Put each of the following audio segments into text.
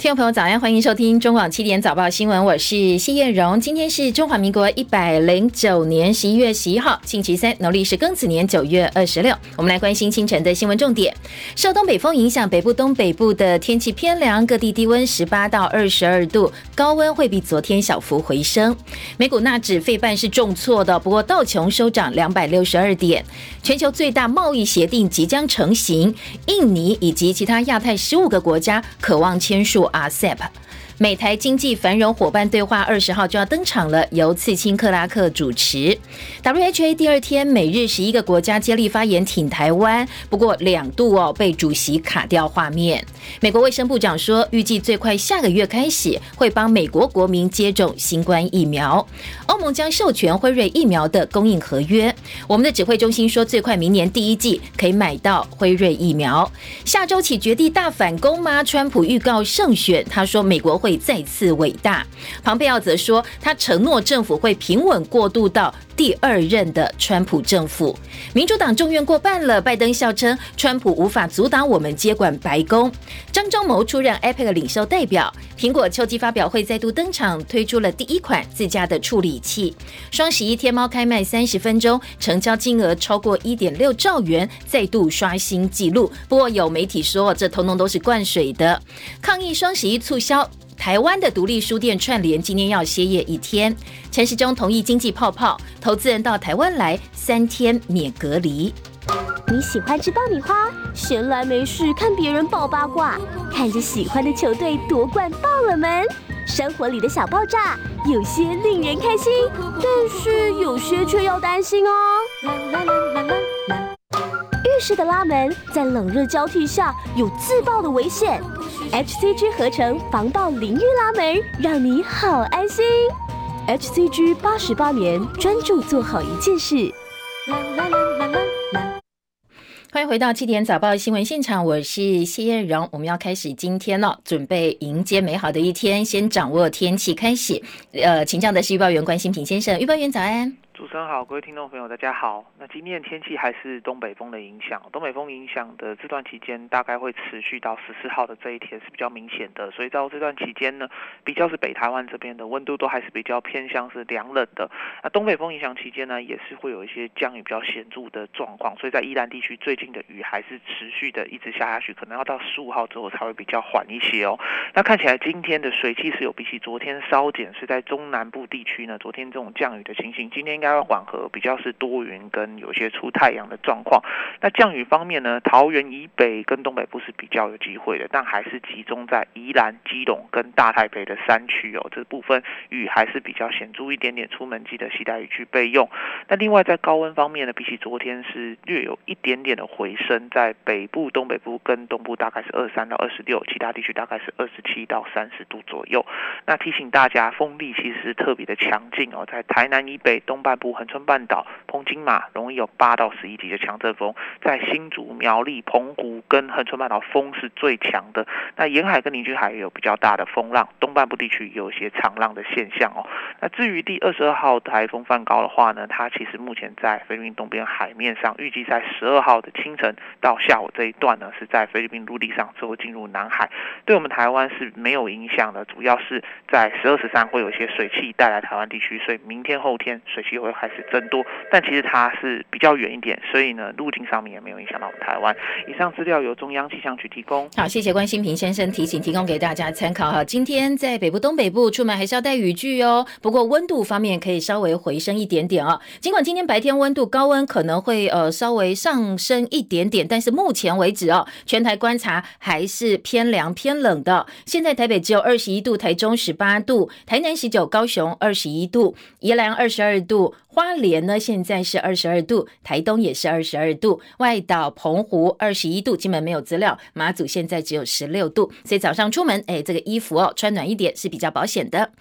听众朋友，早安，欢迎收听中广七点早报新闻，我是谢艳荣。今天是中华民国一百零九年十一月十一号，星期三，农历是庚子年九月二十六。我们来关心清晨的新闻重点。受东北风影响，北部、东北部的天气偏凉，各地低温十八到二十二度，高温会比昨天小幅回升。美股纳指费半是重挫的，不过道琼收涨两百六十二点。全球最大贸易协定即将成型，印尼以及其他亚太十五个国家渴望签署。RCEP，美台经济繁荣伙伴对话二十号就要登场了，由刺青克拉克主持。WHA 第二天，美日十一个国家接力发言挺台湾，不过两度哦被主席卡掉画面。美国卫生部长说，预计最快下个月开始会帮美国国民接种新冠疫苗。欧盟将授权辉瑞疫苗的供应合约。我们的指挥中心说，最快明年第一季可以买到辉瑞疫苗。下周起绝地大反攻吗？川普预告胜选，他说美国会会再次伟大。庞佩奥则说，他承诺政府会平稳过渡到。第二任的川普政府，民主党众院过半了。拜登笑称，川普无法阻挡我们接管白宫。张忠谋出任 iPad 领袖代表。苹果秋季发表会再度登场，推出了第一款自家的处理器。双十一天猫开卖三十分钟，成交金额超过一点六兆元，再度刷新纪录。不过有媒体说，这通通都是灌水的。抗议双十一促销。台湾的独立书店串联今天要歇业一天。陈时中同意经济泡泡，投资人到台湾来三天免隔离。你喜欢吃爆米花，闲来没事看别人爆八卦，看着喜欢的球队夺冠爆了门。生活里的小爆炸，有些令人开心，但是有些却要担心哦。啦啦啦啦啦啦！式的拉门在冷热交替下有自爆的危险。HCG 合成防爆淋浴拉门，让你好安心。HCG 八十八年专注做好一件事。欢迎回到七点早报新闻现场，我是谢艳荣。我们要开始今天了，准备迎接美好的一天。先掌握天气开始。呃，请教的是预报员关心平先生，预报员早安。主持人好，各位听众朋友，大家好。那今天天气还是东北风的影响，东北风影响的这段期间大概会持续到十四号的这一天是比较明显的，所以到这段期间呢，比较是北台湾这边的温度都还是比较偏向是凉冷的。那东北风影响期间呢，也是会有一些降雨比较显著的状况，所以在宜兰地区最近的雨还是持续的一直下下去，可能要到十五号之后才会比较缓一些哦。那看起来今天的水汽是有比起昨天稍减，是在中南部地区呢，昨天这种降雨的情形，今天应该。缓和比较是多云跟有些出太阳的状况。那降雨方面呢，桃园以北跟东北部是比较有机会的，但还是集中在宜兰、基隆跟大台北的山区哦。这部分雨还是比较显著一点点，出门记得携带雨具备用。那另外在高温方面呢，比起昨天是略有一点点的回升，在北部、东北部跟东部大概是二三到二十六，其他地区大概是二十七到三十度左右。那提醒大家，风力其实是特别的强劲哦，在台南以北东半部。恒春半岛、澎金马容易有八到十一级的强阵风，在新竹、苗栗、澎湖跟恒春半岛风是最强的。那沿海跟邻居海有比较大的风浪，东半部地区有一些长浪的现象哦。那至于第二十二号台风梵高的话呢，它其实目前在菲律宾东边海面上，预计在十二号的清晨到下午这一段呢，是在菲律宾陆地上之后进入南海，对我们台湾是没有影响的。主要是在十二十三会有一些水汽带来台湾地区，所以明天后天水汽会。开始增多，但其实它是比较远一点，所以呢，路径上面也没有影响到我们台湾。以上资料由中央气象局提供。好，谢谢关心平先生提醒，提供给大家参考哈。今天在北部、东北部出门还是要带雨具哦。不过温度方面可以稍微回升一点点哦。尽管今天白天温度高温可能会呃稍微上升一点点，但是目前为止哦，全台观察还是偏凉偏冷的。现在台北只有二十一度，台中十八度，台南十九，高雄二十一度，宜兰二十二度。花莲呢，现在是二十二度，台东也是二十二度，外岛澎湖二十一度，基本没有资料。马祖现在只有十六度，所以早上出门，哎，这个衣服哦，穿暖一点是比较保险的。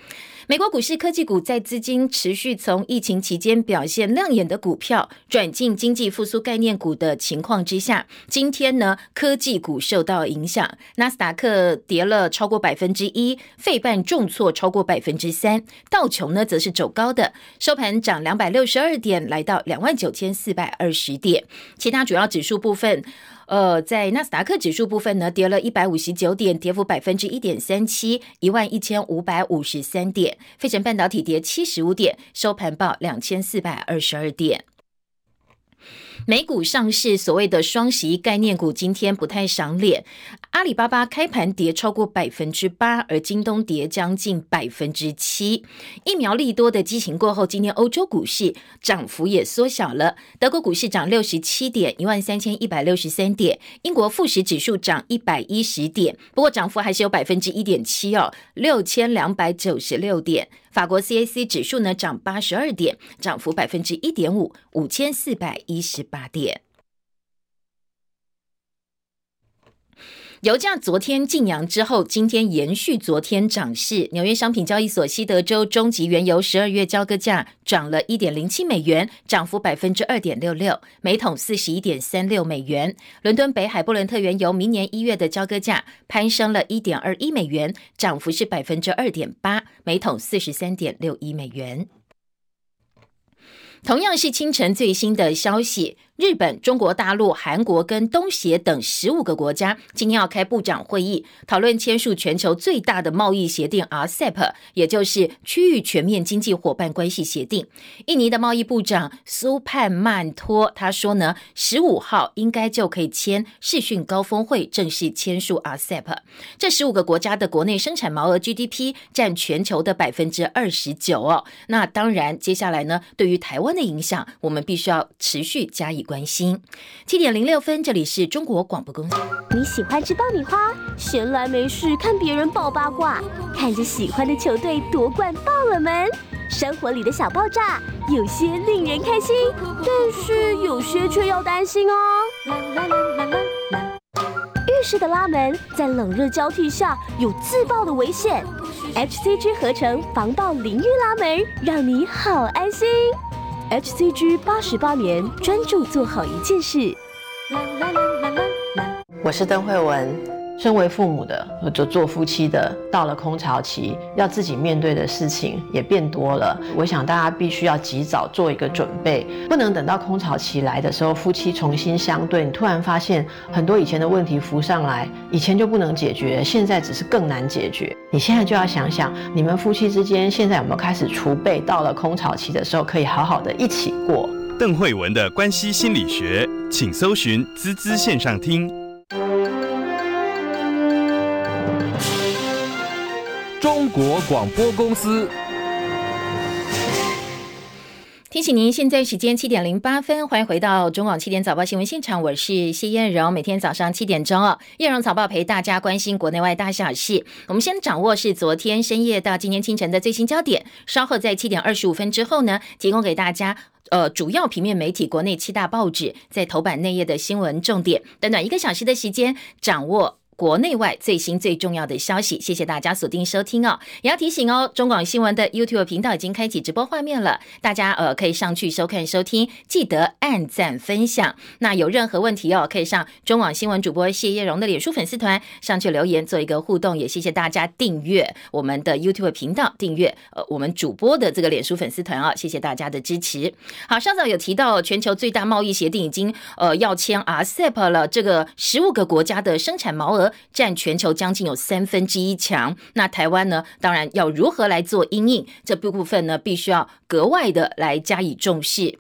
美国股市科技股在资金持续从疫情期间表现亮眼的股票转进经济复苏概念股的情况之下，今天呢，科技股受到影响，纳斯达克跌了超过百分之一，费半重挫超过百分之三，道琼呢则是走高的，收盘涨两。百六十二点，来到两万九千四百二十点。其他主要指数部分，呃，在纳斯达克指数部分呢，跌了一百五十九点，跌幅百分之一点三七，一万一千五百五十三点。费城半导体跌七十五点，收盘报两千四百二十二点。美股上市，所谓的双十一概念股今天不太赏脸。阿里巴巴开盘跌超过百分之八，而京东跌将近百分之七。疫苗利多的激情过后，今天欧洲股市涨幅也缩小了。德国股市涨六十七点，一万三千一百六十三点。英国富时指数涨一百一十点，不过涨幅还是有百分之一点七哦，六千两百九十六点。法国 CAC 指数呢涨八十二点，涨幅百分之一点五，五千四百一十八点。油价昨天晋阳之后，今天延续昨天涨势。纽约商品交易所西德州中级原油十二月交割价涨了一点零七美元，涨幅百分之二点六六，每桶四十一点三六美元。伦敦北海布伦特原油明年一月的交割价攀升了一点二一美元，涨幅是百分之二点八，每桶四十三点六一美元。同样是清晨最新的消息。日本、中国大陆、韩国跟东协等十五个国家今天要开部长会议，讨论签署全球最大的贸易协定 RCEP，也就是区域全面经济伙伴关系协定。印尼的贸易部长苏盼曼托他说呢，十五号应该就可以签视讯高峰会，正式签署 RCEP。这十五个国家的国内生产毛额 GDP 占全球的百分之二十九哦。那当然，接下来呢，对于台湾的影响，我们必须要持续加以。关心七点零六分，这里是中国广播公司。你喜欢吃爆米花，闲来没事看别人爆八卦，看着喜欢的球队夺冠爆了门。生活里的小爆炸，有些令人开心，但是有些却要担心哦。浴室的拉门在冷热交替下有自爆的危险，HCG 合成防爆淋浴拉门，让你好安心。HCG 八十八年专注做好一件事。我是邓慧文，身为父母的或者做夫妻的，到了空巢期，要自己面对的事情也变多了。我想大家必须要及早做一个准备，不能等到空巢期来的时候，夫妻重新相对，你突然发现很多以前的问题浮上来，以前就不能解决，现在只是更难解决。你现在就要想想，你们夫妻之间现在有没有开始储备，到了空巢期的时候，可以好好的一起过。邓慧文的关系心理学，请搜寻滋滋线上听。国广播公司。提醒您，现在时间七点零八分，欢迎回到中广七点早报新闻现场，我是谢燕荣。每天早上七点钟哦，燕荣早报陪大家关心国内外大小事。我们先掌握是昨天深夜到今天清晨的最新焦点，稍后在七点二十五分之后呢，提供给大家呃主要平面媒体国内七大报纸在头版内页的新闻重点，短短一个小时的时间掌握。国内外最新最重要的消息，谢谢大家锁定收听哦。也要提醒哦，中广新闻的 YouTube 频道已经开启直播画面了，大家呃可以上去收看收听，记得按赞分享。那有任何问题哦，可以上中广新闻主播谢叶荣的脸书粉丝团上去留言做一个互动。也谢谢大家订阅我们的 YouTube 频道，订阅呃我们主播的这个脸书粉丝团啊，谢谢大家的支持。好，上早有提到全球最大贸易协定已经呃要签 RCEP 了，这个十五个国家的生产毛额。占全球将近有三分之一强，那台湾呢？当然要如何来做阴应这部分呢？必须要格外的来加以重视。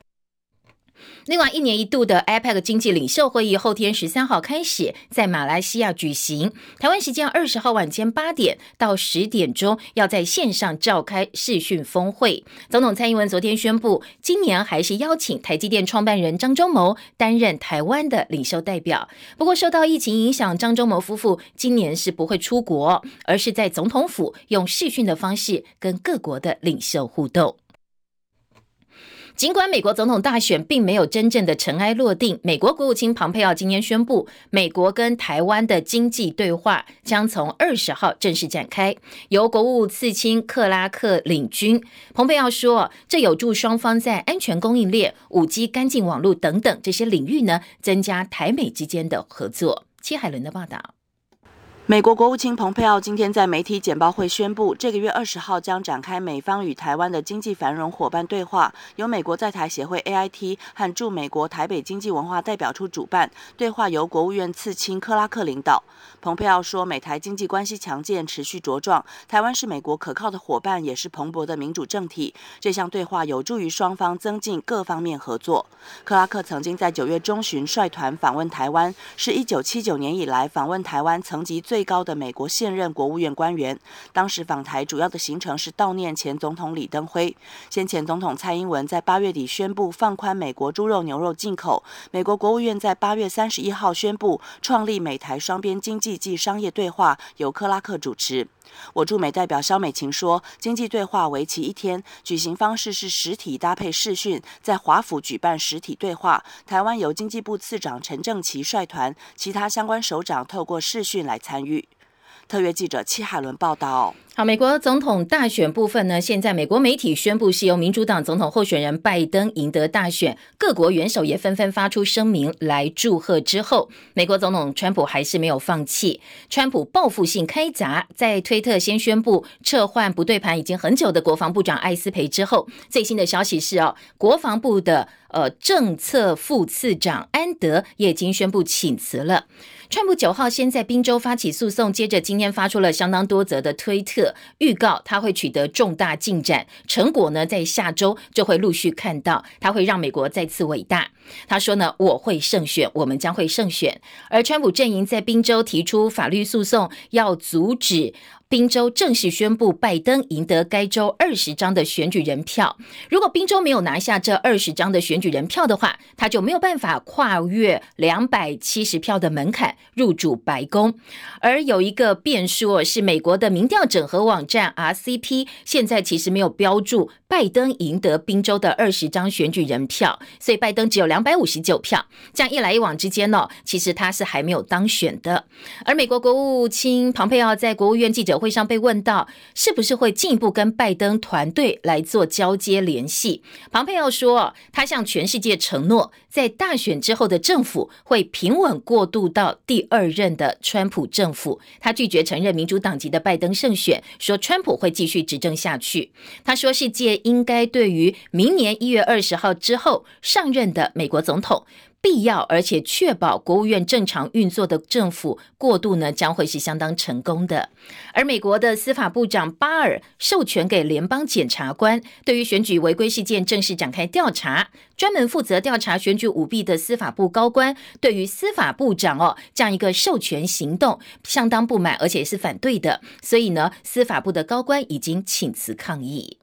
另外，一年一度的 APEC 经济领袖会议后天十三号开始在马来西亚举行。台湾时间二十号晚间八点到十点钟，要在线上召开视讯峰会。总统蔡英文昨天宣布，今年还是邀请台积电创办人张忠谋担任台湾的领袖代表。不过，受到疫情影响，张忠谋夫妇今年是不会出国，而是在总统府用视讯的方式跟各国的领袖互动。尽管美国总统大选并没有真正的尘埃落定，美国国务卿庞佩奥今天宣布，美国跟台湾的经济对话将从二十号正式展开，由国务次卿克拉克领军。蓬佩奥说，这有助双方在安全供应链、五 G 干净网络等等这些领域呢，增加台美之间的合作。戚海伦的报道。美国国务卿蓬佩奥今天在媒体简报会宣布，这个月二十号将展开美方与台湾的经济繁荣伙伴对话，由美国在台协会 AIT 和驻美国台北经济文化代表处主办。对话由国务院次卿克拉克领导。蓬佩奥说，美台经济关系强健，持续茁壮，台湾是美国可靠的伙伴，也是蓬勃的民主政体。这项对话有助于双方增进各方面合作。克拉克曾经在九月中旬率团访问台湾，是一九七九年以来访问台湾层级最。最高的美国现任国务院官员，当时访台主要的行程是悼念前总统李登辉。先前总统蔡英文在八月底宣布放宽美国猪肉、牛肉进口，美国国务院在八月三十一号宣布创立美台双边经济及商业对话，由克拉克主持。我驻美代表肖美琴说，经济对话为期一天，举行方式是实体搭配视讯，在华府举办实体对话。台湾由经济部次长陈正奇率团，其他相关首长透过视讯来参与。特约记者戚海伦报道。好，美国总统大选部分呢，现在美国媒体宣布是由民主党总统候选人拜登赢得大选，各国元首也纷纷发出声明来祝贺。之后，美国总统川普还是没有放弃，川普报复性开闸，在推特先宣布撤换不对盘已经很久的国防部长艾斯培之后，最新的消息是哦，国防部的呃政策副次长安德也已经宣布请辞了。川普九号先在宾州发起诉讼，接着今天发出了相当多则的推特，预告他会取得重大进展，成果呢在下周就会陆续看到，他会让美国再次伟大。他说呢，我会胜选，我们将会胜选。而川普阵营在宾州提出法律诉讼，要阻止。宾州正式宣布拜登赢得该州二十张的选举人票。如果宾州没有拿下这二十张的选举人票的话，他就没有办法跨越两百七十票的门槛入主白宫。而有一个变数是，美国的民调整合网站 RCP 现在其实没有标注拜登赢得宾州的二十张选举人票，所以拜登只有两百五十九票。这样一来一往之间呢，其实他是还没有当选的。而美国国务卿庞佩奥在国务院记者。会上被问到是不是会进一步跟拜登团队来做交接联系，庞佩奥说，他向全世界承诺，在大选之后的政府会平稳过渡到第二任的川普政府。他拒绝承认民主党籍的拜登胜选，说川普会继续执政下去。他说，世界应该对于明年一月二十号之后上任的美国总统。必要而且确保国务院正常运作的政府过渡呢，将会是相当成功的。而美国的司法部长巴尔授权给联邦检察官，对于选举违规事件正式展开调查。专门负责调查选举舞弊的司法部高官，对于司法部长哦这样一个授权行动相当不满，而且是反对的。所以呢，司法部的高官已经请辞抗议。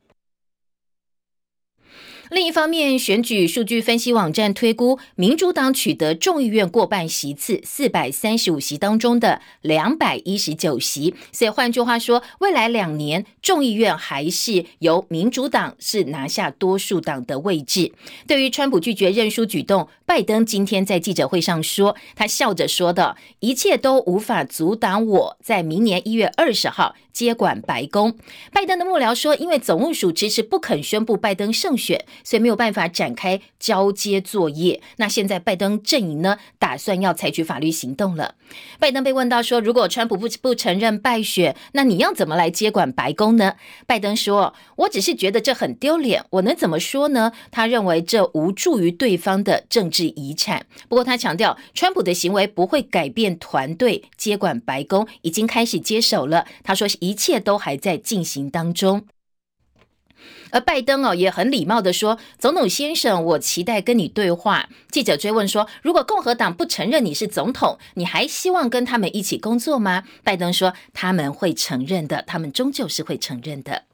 另一方面，选举数据分析网站推估，民主党取得众议院过半席次，四百三十五席当中的两百一十九席。所以换句话说，未来两年众议院还是由民主党是拿下多数党的位置。对于川普拒绝认输举动，拜登今天在记者会上说，他笑着说的，一切都无法阻挡我在明年一月二十号。接管白宫，拜登的幕僚说，因为总务署迟迟不肯宣布拜登胜选，所以没有办法展开交接作业。那现在拜登阵营呢，打算要采取法律行动了。拜登被问到说，如果川普不不承认败选，那你要怎么来接管白宫呢？拜登说，我只是觉得这很丢脸，我能怎么说呢？他认为这无助于对方的政治遗产。不过他强调，川普的行为不会改变团队接管白宫，已经开始接手了。他说。一一切都还在进行当中，而拜登哦也很礼貌的说：“总统先生，我期待跟你对话。”记者追问说：“如果共和党不承认你是总统，你还希望跟他们一起工作吗？”拜登说：“他们会承认的，他们终究是会承认的。”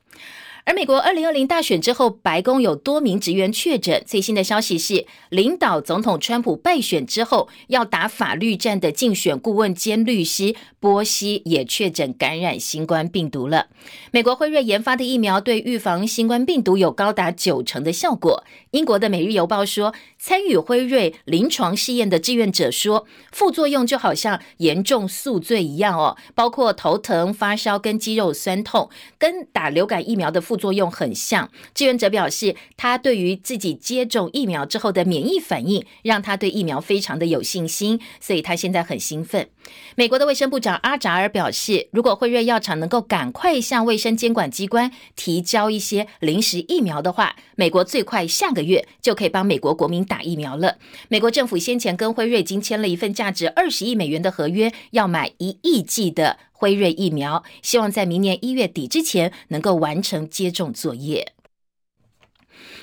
而美国二零二零大选之后，白宫有多名职员确诊。最新的消息是，领导总统川普败选之后要打法律战的竞选顾问兼律师波西也确诊感染新冠病毒了。美国辉瑞研发的疫苗对预防新冠病毒有高达九成的效果。英国的《每日邮报》说，参与辉瑞临床试验的志愿者说，副作用就好像严重宿醉一样哦，包括头疼、发烧跟肌肉酸痛，跟打流感疫苗的副。作用很像。志愿者表示，他对于自己接种疫苗之后的免疫反应，让他对疫苗非常的有信心，所以他现在很兴奋。美国的卫生部长阿扎尔表示，如果辉瑞药厂能够赶快向卫生监管机关提交一些临时疫苗的话，美国最快下个月就可以帮美国国民打疫苗了。美国政府先前跟辉瑞已经签了一份价值二十亿美元的合约，要买一亿剂的辉瑞疫苗，希望在明年一月底之前能够完成接种作业。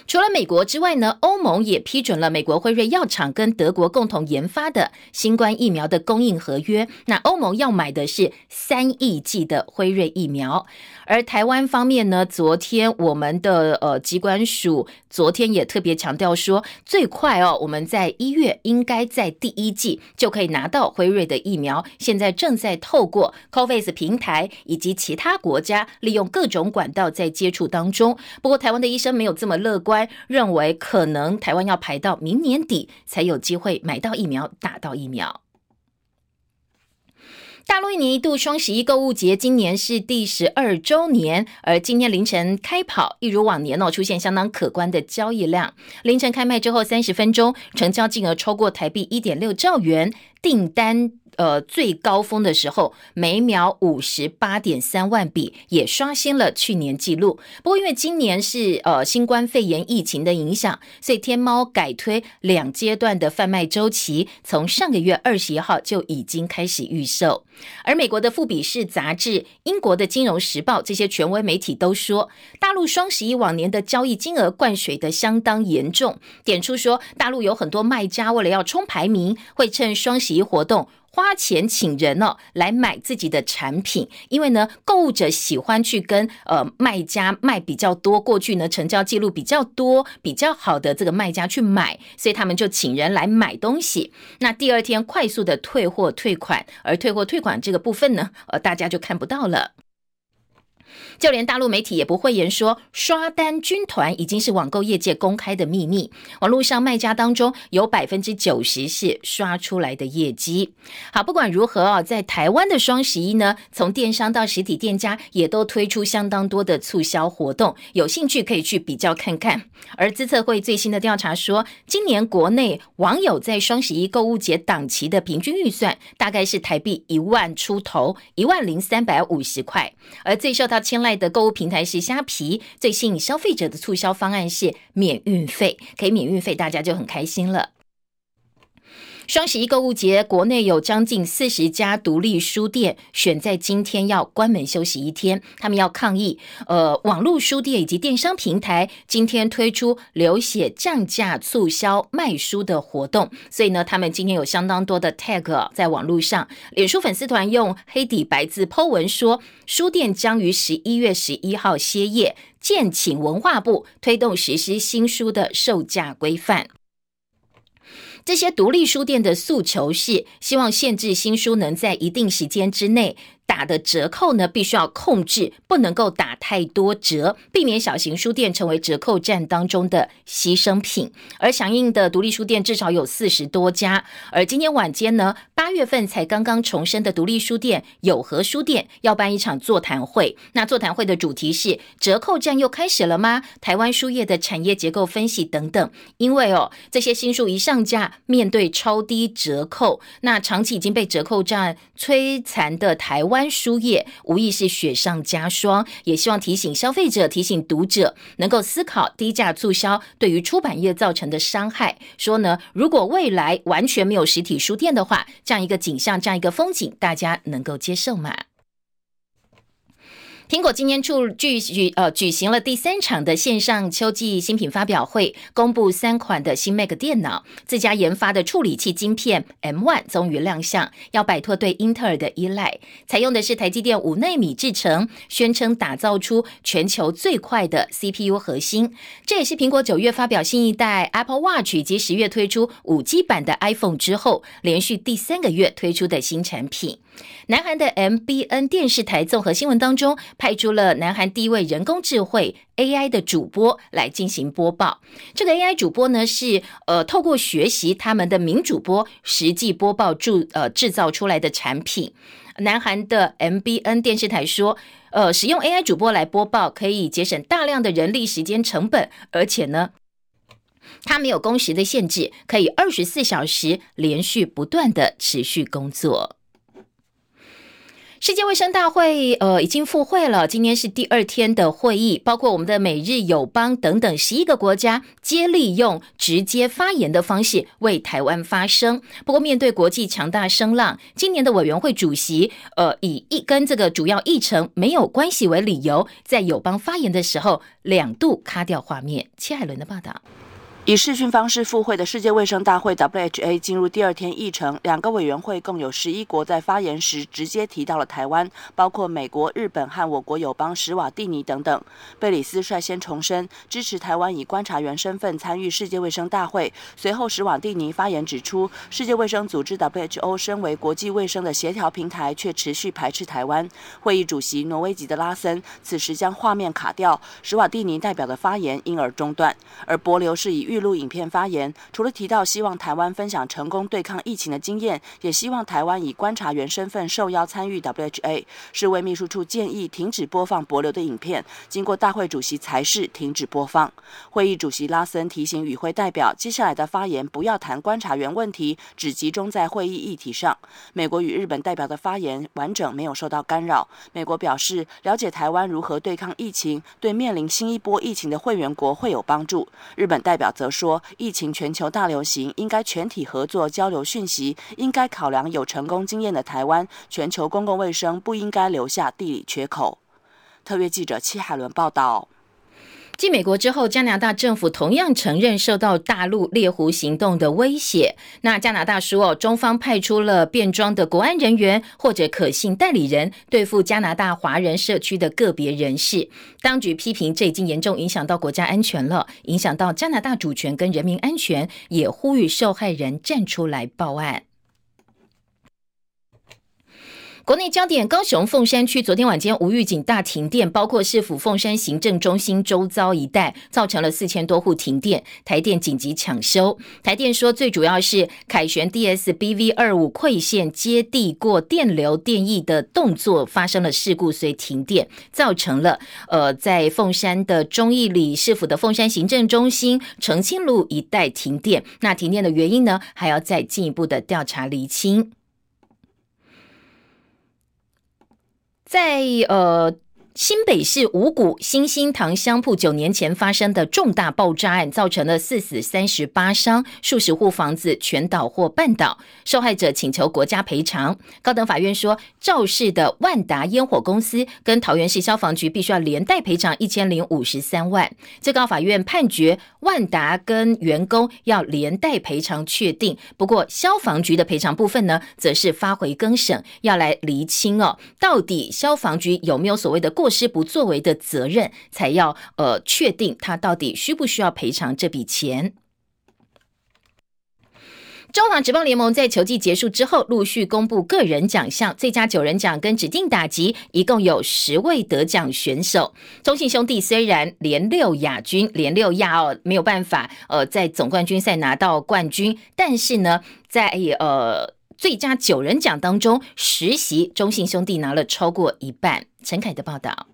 除了美国之外呢，欧盟也批准了美国辉瑞药厂跟德国共同研发的新冠疫苗的供应合约。那欧盟要买的是三亿剂的辉瑞疫苗。而台湾方面呢，昨天我们的呃机关署昨天也特别强调说，最快哦，我们在一月应该在第一季就可以拿到辉瑞的疫苗。现在正在透过 COVAX 平台以及其他国家利用各种管道在接触当中。不过台湾的医生没有这么乐观。认为可能台湾要排到明年底才有机会买到疫苗、打到疫苗。大陆一年一度双十一购物节今年是第十二周年，而今天凌晨开跑，一如往年哦，出现相当可观的交易量。凌晨开卖之后三十分钟，成交金额超过台币一点六兆元，订单。呃，最高峰的时候，每秒五十八点三万笔，也刷新了去年记录。不过，因为今年是呃新冠肺炎疫情的影响，所以天猫改推两阶段的贩卖周期，从上个月二十一号就已经开始预售。而美国的富比士杂志、英国的金融时报这些权威媒体都说，大陆双十一往年的交易金额灌水的相当严重，点出说大陆有很多卖家为了要冲排名，会趁双十一活动。花钱请人哦来买自己的产品，因为呢，购物者喜欢去跟呃卖家卖比较多，过去呢成交记录比较多、比较好的这个卖家去买，所以他们就请人来买东西。那第二天快速的退货退款，而退货退款这个部分呢，呃大家就看不到了。就连大陆媒体也不讳言说，刷单军团已经是网购业界公开的秘密。网络上卖家当中有百分之九十是刷出来的业绩。好，不管如何啊，在台湾的双十一呢，从电商到实体店家也都推出相当多的促销活动，有兴趣可以去比较看看。而资策会最新的调查说，今年国内网友在双十一购物节档期的平均预算大概是台币一万出头，一万零三百五十块，而最受到青睐。的购物平台是虾皮，最吸引消费者的促销方案是免运费，可以免运费，大家就很开心了。双十一购物节，国内有将近四十家独立书店选在今天要关门休息一天，他们要抗议。呃，网络书店以及电商平台今天推出流血降价促销卖书的活动，所以呢，他们今天有相当多的 tag 在网络上，脸书粉丝团用黑底白字 Po 文说，书店将于十一月十一号歇业，建请文化部推动实施新书的售价规范。这些独立书店的诉求是，希望限制新书能在一定时间之内。打的折扣呢，必须要控制，不能够打太多折，避免小型书店成为折扣战当中的牺牲品。而响应的独立书店至少有四十多家。而今天晚间呢，八月份才刚刚重生的独立书店友和书店要办一场座谈会。那座谈会的主题是折扣战又开始了吗？台湾书业的产业结构分析等等。因为哦，这些新书一上架，面对超低折扣，那长期已经被折扣战摧残的台湾。书业无疑是雪上加霜，也希望提醒消费者、提醒读者能够思考低价促销对于出版业造成的伤害。说呢，如果未来完全没有实体书店的话，这样一个景象、这样一个风景，大家能够接受吗？苹果今年处举举呃举行了第三场的线上秋季新品发表会，公布三款的新 Mac 电脑，自家研发的处理器晶片 M1 终于亮相，要摆脱对英特尔的依赖，采用的是台积电五纳米制程，宣称打造出全球最快的 CPU 核心。这也是苹果九月发表新一代 Apple Watch 以及十月推出五 G 版的 iPhone 之后，连续第三个月推出的新产品。南韩的 MBN 电视台综合新闻当中，派出了南韩第一位人工智慧 AI 的主播来进行播报。这个 AI 主播呢，是呃透过学习他们的名主播实际播报制呃制造出来的产品。南韩的 MBN 电视台说。呃，使用 AI 主播来播报，可以节省大量的人力、时间成本，而且呢，它没有工时的限制，可以二十四小时连续不断的持续工作。世界卫生大会呃已经复会了，今天是第二天的会议，包括我们的美日友邦等等十一个国家皆利用直接发言的方式为台湾发声。不过面对国际强大声浪，今年的委员会主席呃以一跟这个主要议程没有关系为理由，在友邦发言的时候两度卡掉画面。切海伦的报道。以视讯方式赴会的世界卫生大会 （WHA） 进入第二天议程，两个委员会共有十一国在发言时直接提到了台湾，包括美国、日本和我国友邦史瓦蒂尼等等。贝里斯率先重申支持台湾以观察员身份参与世界卫生大会。随后，史瓦蒂尼发言指出，世界卫生组织 （WHO） 身为国际卫生的协调平台，却持续排斥台湾。会议主席挪威籍的拉森此时将画面卡掉，史瓦蒂尼代表的发言因而中断，而博流是以预录影片发言，除了提到希望台湾分享成功对抗疫情的经验，也希望台湾以观察员身份受邀参与 WHA。世卫秘书处建议停止播放博流的影片，经过大会主席才是停止播放。会议主席拉森提醒与会代表，接下来的发言不要谈观察员问题，只集中在会议议题上。美国与日本代表的发言完整没有受到干扰。美国表示，了解台湾如何对抗疫情，对面临新一波疫情的会员国会有帮助。日本代表则。说疫情全球大流行，应该全体合作交流讯息，应该考量有成功经验的台湾，全球公共卫生不应该留下地理缺口。特约记者戚海伦报道。继美国之后，加拿大政府同样承认受到大陆猎狐行动的威胁。那加拿大说，哦中方派出了便装的国安人员或者可信代理人，对付加拿大华人社区的个别人士。当局批评这已经严重影响到国家安全了，影响到加拿大主权跟人民安全，也呼吁受害人站出来报案。国内焦点：高雄凤山区昨天晚间无预警大停电，包括市府凤山行政中心周遭一带，造成了四千多户停电。台电紧急抢修。台电说，最主要是凯旋 DSBV 二五馈线接地过电流电翼的动作发生了事故，所以停电，造成了呃在凤山的中义里市府的凤山行政中心澄清路一带停电。那停电的原因呢，还要再进一步的调查厘清。在呃。新北市五股新兴堂香铺九年前发生的重大爆炸案，造成了四死三十八伤，数十户房子全倒或半倒，受害者请求国家赔偿。高等法院说，肇事的万达烟火公司跟桃园市消防局必须要连带赔偿一千零五十三万。最高法院判决万达跟员工要连带赔偿确定，不过消防局的赔偿部分呢，则是发回更审，要来厘清哦，到底消防局有没有所谓的过。是不作为的责任，才要呃确定他到底需不需要赔偿这笔钱。中华职棒联盟在球季结束之后，陆续公布个人奖项，最佳九人奖跟指定打击，一共有十位得奖选手。中信兄弟虽然连六亚军，连六亚哦没有办法呃在总冠军赛拿到冠军，但是呢，在呃。最佳九人奖当中，实习中信兄弟拿了超过一半。陈凯的报道。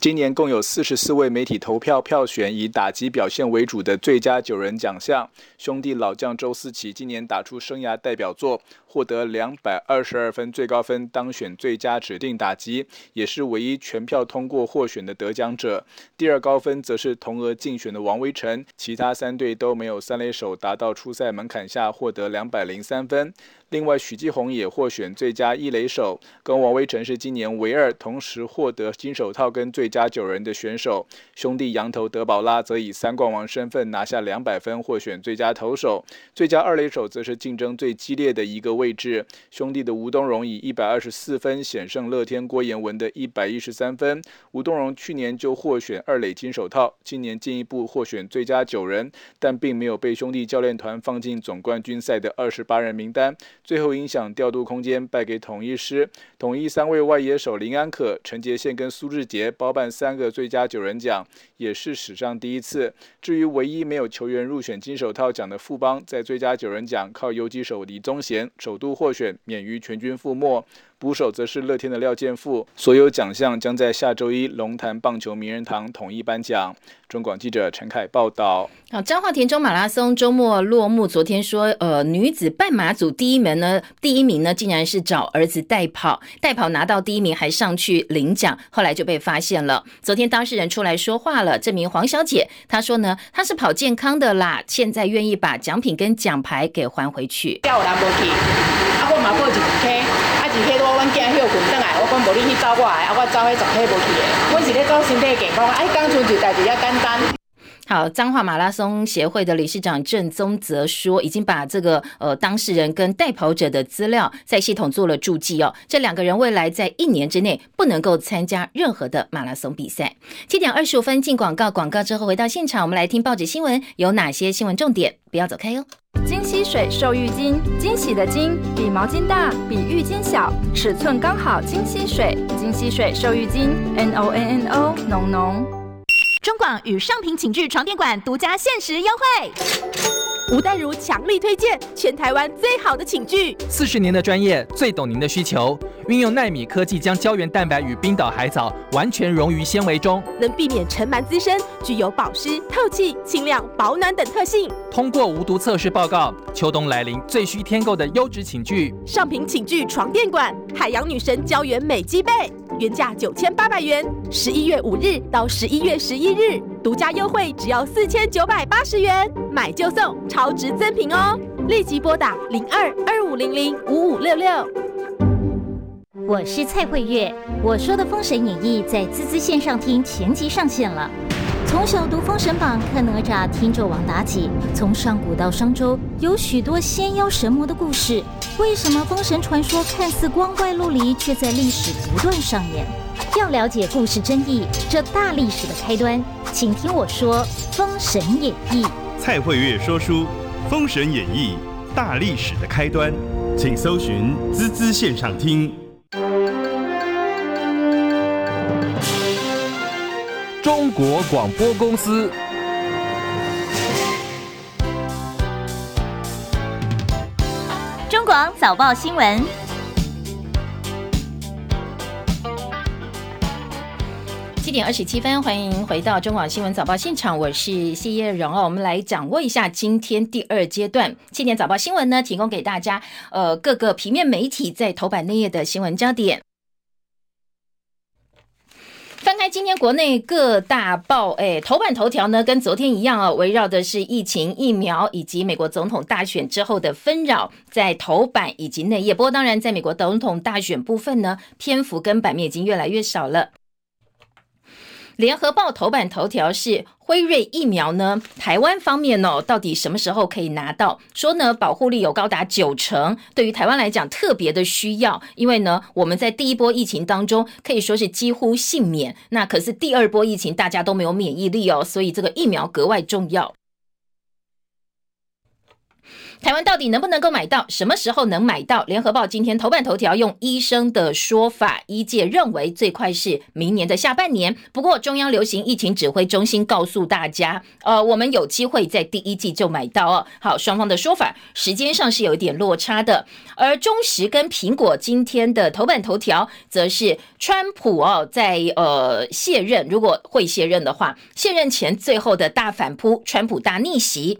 今年共有四十四位媒体投票票选以打击表现为主的最佳九人奖项。兄弟老将周思齐今年打出生涯代表作，获得两百二十二分最高分，当选最佳指定打击，也是唯一全票通过获选的得奖者。第二高分则是同额竞选的王威成，其他三队都没有三垒手达到初赛门槛下获得两百零三分。另外，许继红也获选最佳一垒手，跟王威成是今年唯二同时获得金手套跟最佳九人的选手。兄弟羊头德保拉则以三冠王身份拿下两百分，获选最佳投手。最佳二垒手则是竞争最激烈的一个位置，兄弟的吴东荣以一百二十四分险胜乐天郭彦文的一百一十三分。吴东荣去年就获选二垒金手套，今年进一步获选最佳九人，但并没有被兄弟教练团放进总冠军赛的二十八人名单。最后影响调度空间，败给统一师。统一三位外野手林安可、陈杰宪跟苏志杰包办三个最佳九人奖，也是史上第一次。至于唯一没有球员入选金手套奖的富邦，在最佳九人奖靠游击手李宗贤首度获选，免于全军覆没。捕手则是乐天的廖健富。所有奖项将在下周一龙潭棒球名人堂统一颁奖。中广记者陈凯报道。好，彰化田中马拉松周末落幕。昨天说，呃，女子半马组第一名呢，第一名呢，竟然是找儿子代跑，代跑拿到第一名，还上去领奖，后来就被发现了。昨天当事人出来说话了，这名黄小姐她说呢，她是跑健康的啦，现在愿意把奖品跟奖牌给还回去。叫我人无去，啊，我嘛报一天，啊，一天我阮囝休困转来，我讲无你去找我来，啊，我找迄十天无去的，我是咧做身体健康，哎，刚出就代志也简单。好，彰化马拉松协会的理事长郑宗泽说，已经把这个呃当事人跟代跑者的资料在系统做了注记哦。这两个人未来在一年之内不能够参加任何的马拉松比赛。七点二十五分进广告，广告之后回到现场，我们来听报纸新闻，有哪些新闻重点？不要走开哟。金吸水瘦浴巾，惊喜的惊比毛巾大，比浴巾小，尺寸刚好。金吸水，金吸水瘦浴巾，N O N N O，浓浓。中广与上品寝具床垫馆独家限时优惠，吴淡如强力推荐全台湾最好的寝具，四十年的专业，最懂您的需求，运用纳米科技将胶原蛋白与冰岛海藻完全溶于纤维中，能避免尘螨滋生，具有保湿、透气、清亮、保暖等特性。通过无毒测试报告，秋冬来临最需添购的优质寝具，上品寝具床垫馆，海洋女神胶原美肌被。原价九千八百元，十一月五日到十一月十一日，独家优惠只要四千九百八十元，买就送，超值赠品哦！立即拨打零二二五零零五五六六。我是蔡慧月，我说的《封神演义》在滋滋线上听前集上线了。从小读《封神榜》，看哪吒，听纣王妲己，从上古到商周，有许多仙妖神魔的故事。为什么封神传说看似光怪陆离，却在历史不断上演？要了解故事真意，这大历史的开端，请听我说《封神演义》。蔡慧月说书，《封神演义》大历史的开端，请搜寻滋滋线上听。中国广播公司。中广早报新闻。点二十七分，欢迎回到中广新闻早报现场，我是谢叶荣哦。我们来掌握一下今天第二阶段七点早报新闻呢，提供给大家呃各个平面媒体在头版内页的新闻焦点。翻开今天国内各大报，哎，头版头条呢，跟昨天一样啊，围绕的是疫情、疫苗以及美国总统大选之后的纷扰，在头版以及内页。不过，当然，在美国总统大选部分呢，篇幅跟版面已经越来越少了。联合报头版头条是辉瑞疫苗呢，台湾方面哦，到底什么时候可以拿到？说呢，保护力有高达九成，对于台湾来讲特别的需要，因为呢，我们在第一波疫情当中可以说是几乎幸免，那可是第二波疫情大家都没有免疫力哦，所以这个疫苗格外重要。台湾到底能不能够买到？什么时候能买到？联合报今天头版头条用医生的说法，医界认为最快是明年的下半年。不过中央流行疫情指挥中心告诉大家，呃，我们有机会在第一季就买到哦。好，双方的说法时间上是有一点落差的。而中时跟苹果今天的头版头条，则是川普哦，在呃卸任，如果会卸任的话，卸任前最后的大反扑，川普大逆袭。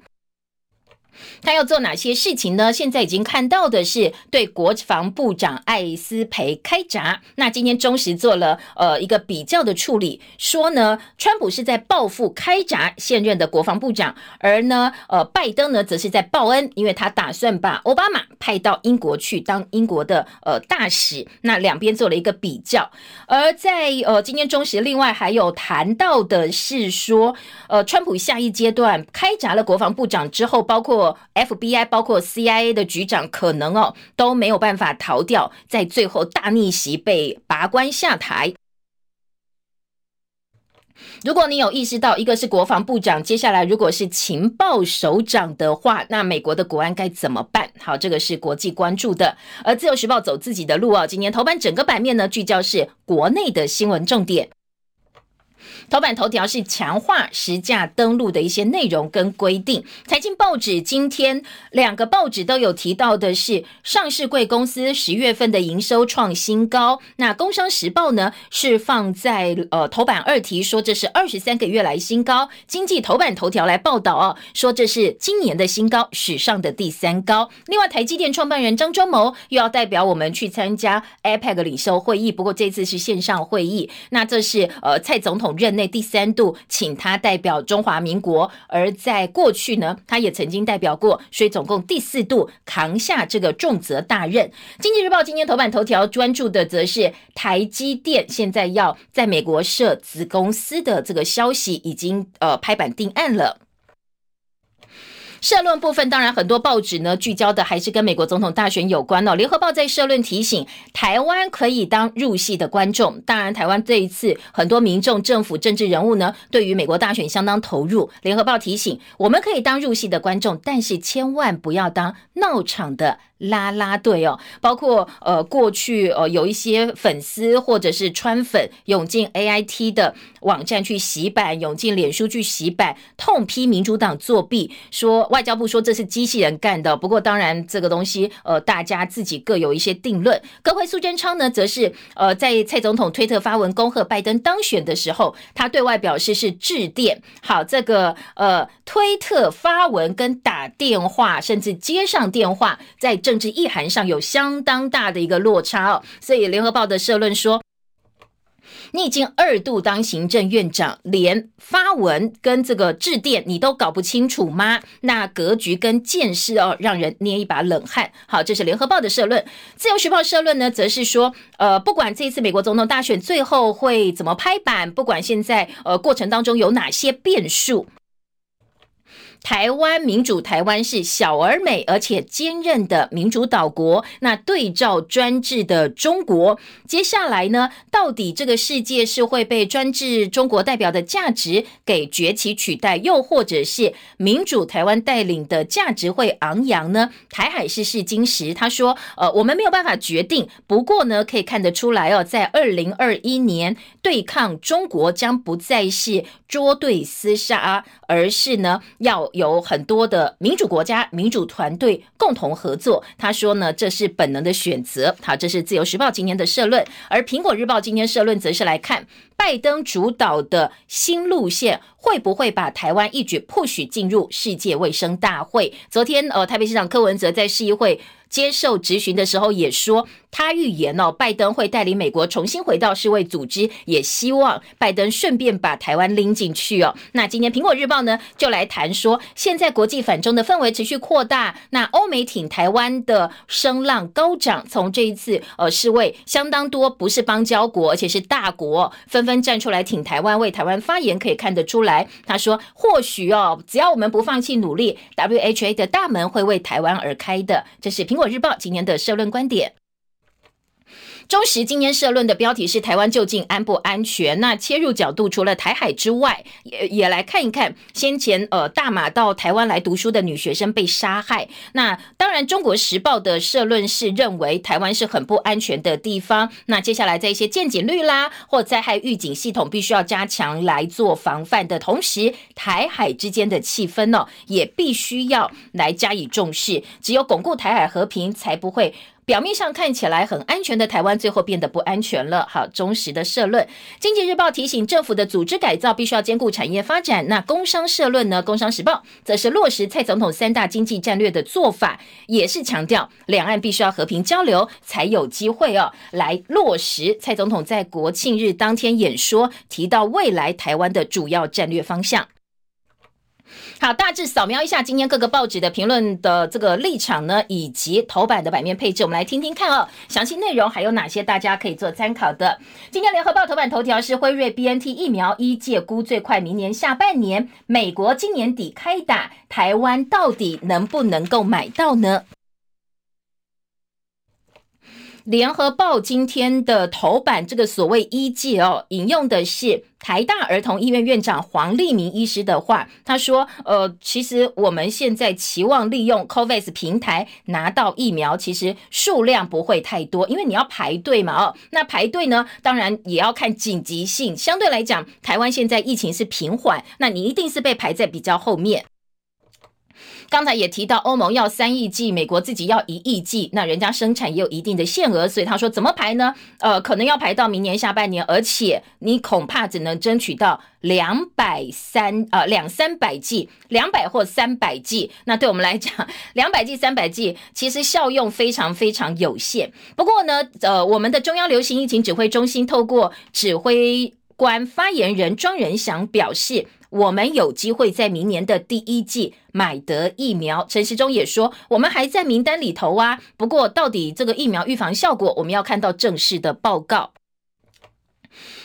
他要做哪些事情呢？现在已经看到的是对国防部长艾斯培开闸。那今天中时做了呃一个比较的处理，说呢，川普是在报复开闸现任的国防部长，而呢，呃，拜登呢则是在报恩，因为他打算把奥巴马派到英国去当英国的呃大使。那两边做了一个比较，而在呃今天中时另外还有谈到的是说，呃，川普下一阶段开闸了国防部长之后，包括 FBI 包括 CIA 的局长可能哦都没有办法逃掉，在最后大逆袭被拔关下台。如果你有意识到一个是国防部长，接下来如果是情报首长的话，那美国的国安该怎么办？好，这个是国际关注的。而自由时报走自己的路哦，今年头版整个版面呢聚焦是国内的新闻重点。头版头条是强化实价登录的一些内容跟规定。财经报纸今天两个报纸都有提到的是，上市贵公司十月份的营收创新高。那工商时报呢是放在呃头版二题，说这是二十三个月来新高。经济头版头条来报道哦，说这是今年的新高，史上的第三高。另外，台积电创办人张忠谋又要代表我们去参加 APEC 领袖会议，不过这次是线上会议。那这是呃蔡总统任。内第三度请他代表中华民国，而在过去呢，他也曾经代表过，所以总共第四度扛下这个重责大任。经济日报今天头版头条专注的则是台积电现在要在美国设子公司的这个消息，已经呃拍板定案了。社论部分，当然很多报纸呢聚焦的还是跟美国总统大选有关哦。联合报在社论提醒，台湾可以当入戏的观众。当然，台湾这一次很多民众、政府、政治人物呢，对于美国大选相当投入。联合报提醒，我们可以当入戏的观众，但是千万不要当闹场的。拉拉队哦，包括呃过去呃有一些粉丝或者是川粉涌进 A I T 的网站去洗版，涌进脸书去洗版，痛批民主党作弊，说外交部说这是机器人干的。不过当然这个东西呃大家自己各有一些定论。歌会苏贞昌呢，则是呃在蔡总统推特发文恭贺拜登当选的时候，他对外表示是致电。好，这个呃推特发文跟打电话，甚至接上电话，在。政治意涵上有相当大的一个落差哦，所以联合报的社论说，你已经二度当行政院长，连发文跟这个致电你都搞不清楚吗？那格局跟见识哦，让人捏一把冷汗。好，这是联合报的社论。自由时报社论呢，则是说，呃，不管这一次美国总统大选最后会怎么拍板，不管现在呃过程当中有哪些变数。台湾民主，台湾是小而美而且坚韧的民主岛国。那对照专制的中国，接下来呢，到底这个世界是会被专制中国代表的价值给崛起取代，又或者是民主台湾带领的价值会昂扬呢？台海是试金石，他说，呃，我们没有办法决定。不过呢，可以看得出来哦，在二零二一年对抗中国将不再是捉对厮杀，而是呢要。有很多的民主国家、民主团队共同合作。他说呢，这是本能的选择。好，这是自由时报今天的社论，而苹果日报今天社论则是来看拜登主导的新路线会不会把台湾一举 push 进入世界卫生大会。昨天，呃，台北市长柯文哲在市议会。接受质询的时候也说，他预言哦，拜登会带领美国重新回到世卫组织，也希望拜登顺便把台湾拎进去哦。那今天苹果日报呢就来谈说，现在国际反中的氛围持续扩大，那欧美挺台湾的声浪高涨。从这一次呃世卫相当多不是邦交国，而且是大国纷纷站出来挺台湾，为台湾发言，可以看得出来。他说，或许哦，只要我们不放弃努力，WHA 的大门会为台湾而开的。这是。《苹果日报》今年的社论观点。中时今天社论的标题是“台湾究竟安不安全”。那切入角度除了台海之外，也也来看一看先前呃大马到台湾来读书的女学生被杀害。那当然，《中国时报》的社论是认为台湾是很不安全的地方。那接下来在一些见警率啦或灾害预警系统必须要加强来做防范的同时，台海之间的气氛呢也必须要来加以重视。只有巩固台海和平，才不会。表面上看起来很安全的台湾，最后变得不安全了。好，忠实的社论，《经济日报》提醒政府的组织改造必须要兼顾产业发展。那工商社论呢？《工商时报》则是落实蔡总统三大经济战略的做法，也是强调两岸必须要和平交流，才有机会哦来落实蔡总统在国庆日当天演说提到未来台湾的主要战略方向。好，大致扫描一下今天各个报纸的评论的这个立场呢，以及头版的版面配置，我们来听听看哦。详细内容还有哪些大家可以做参考的？今天联合报头版头条是辉瑞 BNT 疫苗一届估最快明年下半年，美国今年底开打，台湾到底能不能够买到呢？联合报今天的头版，这个所谓医界哦，引用的是台大儿童医院院长黄立明医师的话。他说：“呃，其实我们现在期望利用 COVAX 平台拿到疫苗，其实数量不会太多，因为你要排队嘛。哦，那排队呢，当然也要看紧急性。相对来讲，台湾现在疫情是平缓，那你一定是被排在比较后面。”刚才也提到，欧盟要三亿剂，美国自己要一亿剂，那人家生产也有一定的限额，所以他说怎么排呢？呃，可能要排到明年下半年，而且你恐怕只能争取到两百三呃两三百剂，两百或三百剂。那对我们来讲，两百剂、三百剂其实效用非常非常有限。不过呢，呃，我们的中央流行疫情指挥中心透过指挥官发言人庄仁祥表示。我们有机会在明年的第一季买得疫苗。陈时中也说，我们还在名单里头啊。不过，到底这个疫苗预防效果，我们要看到正式的报告。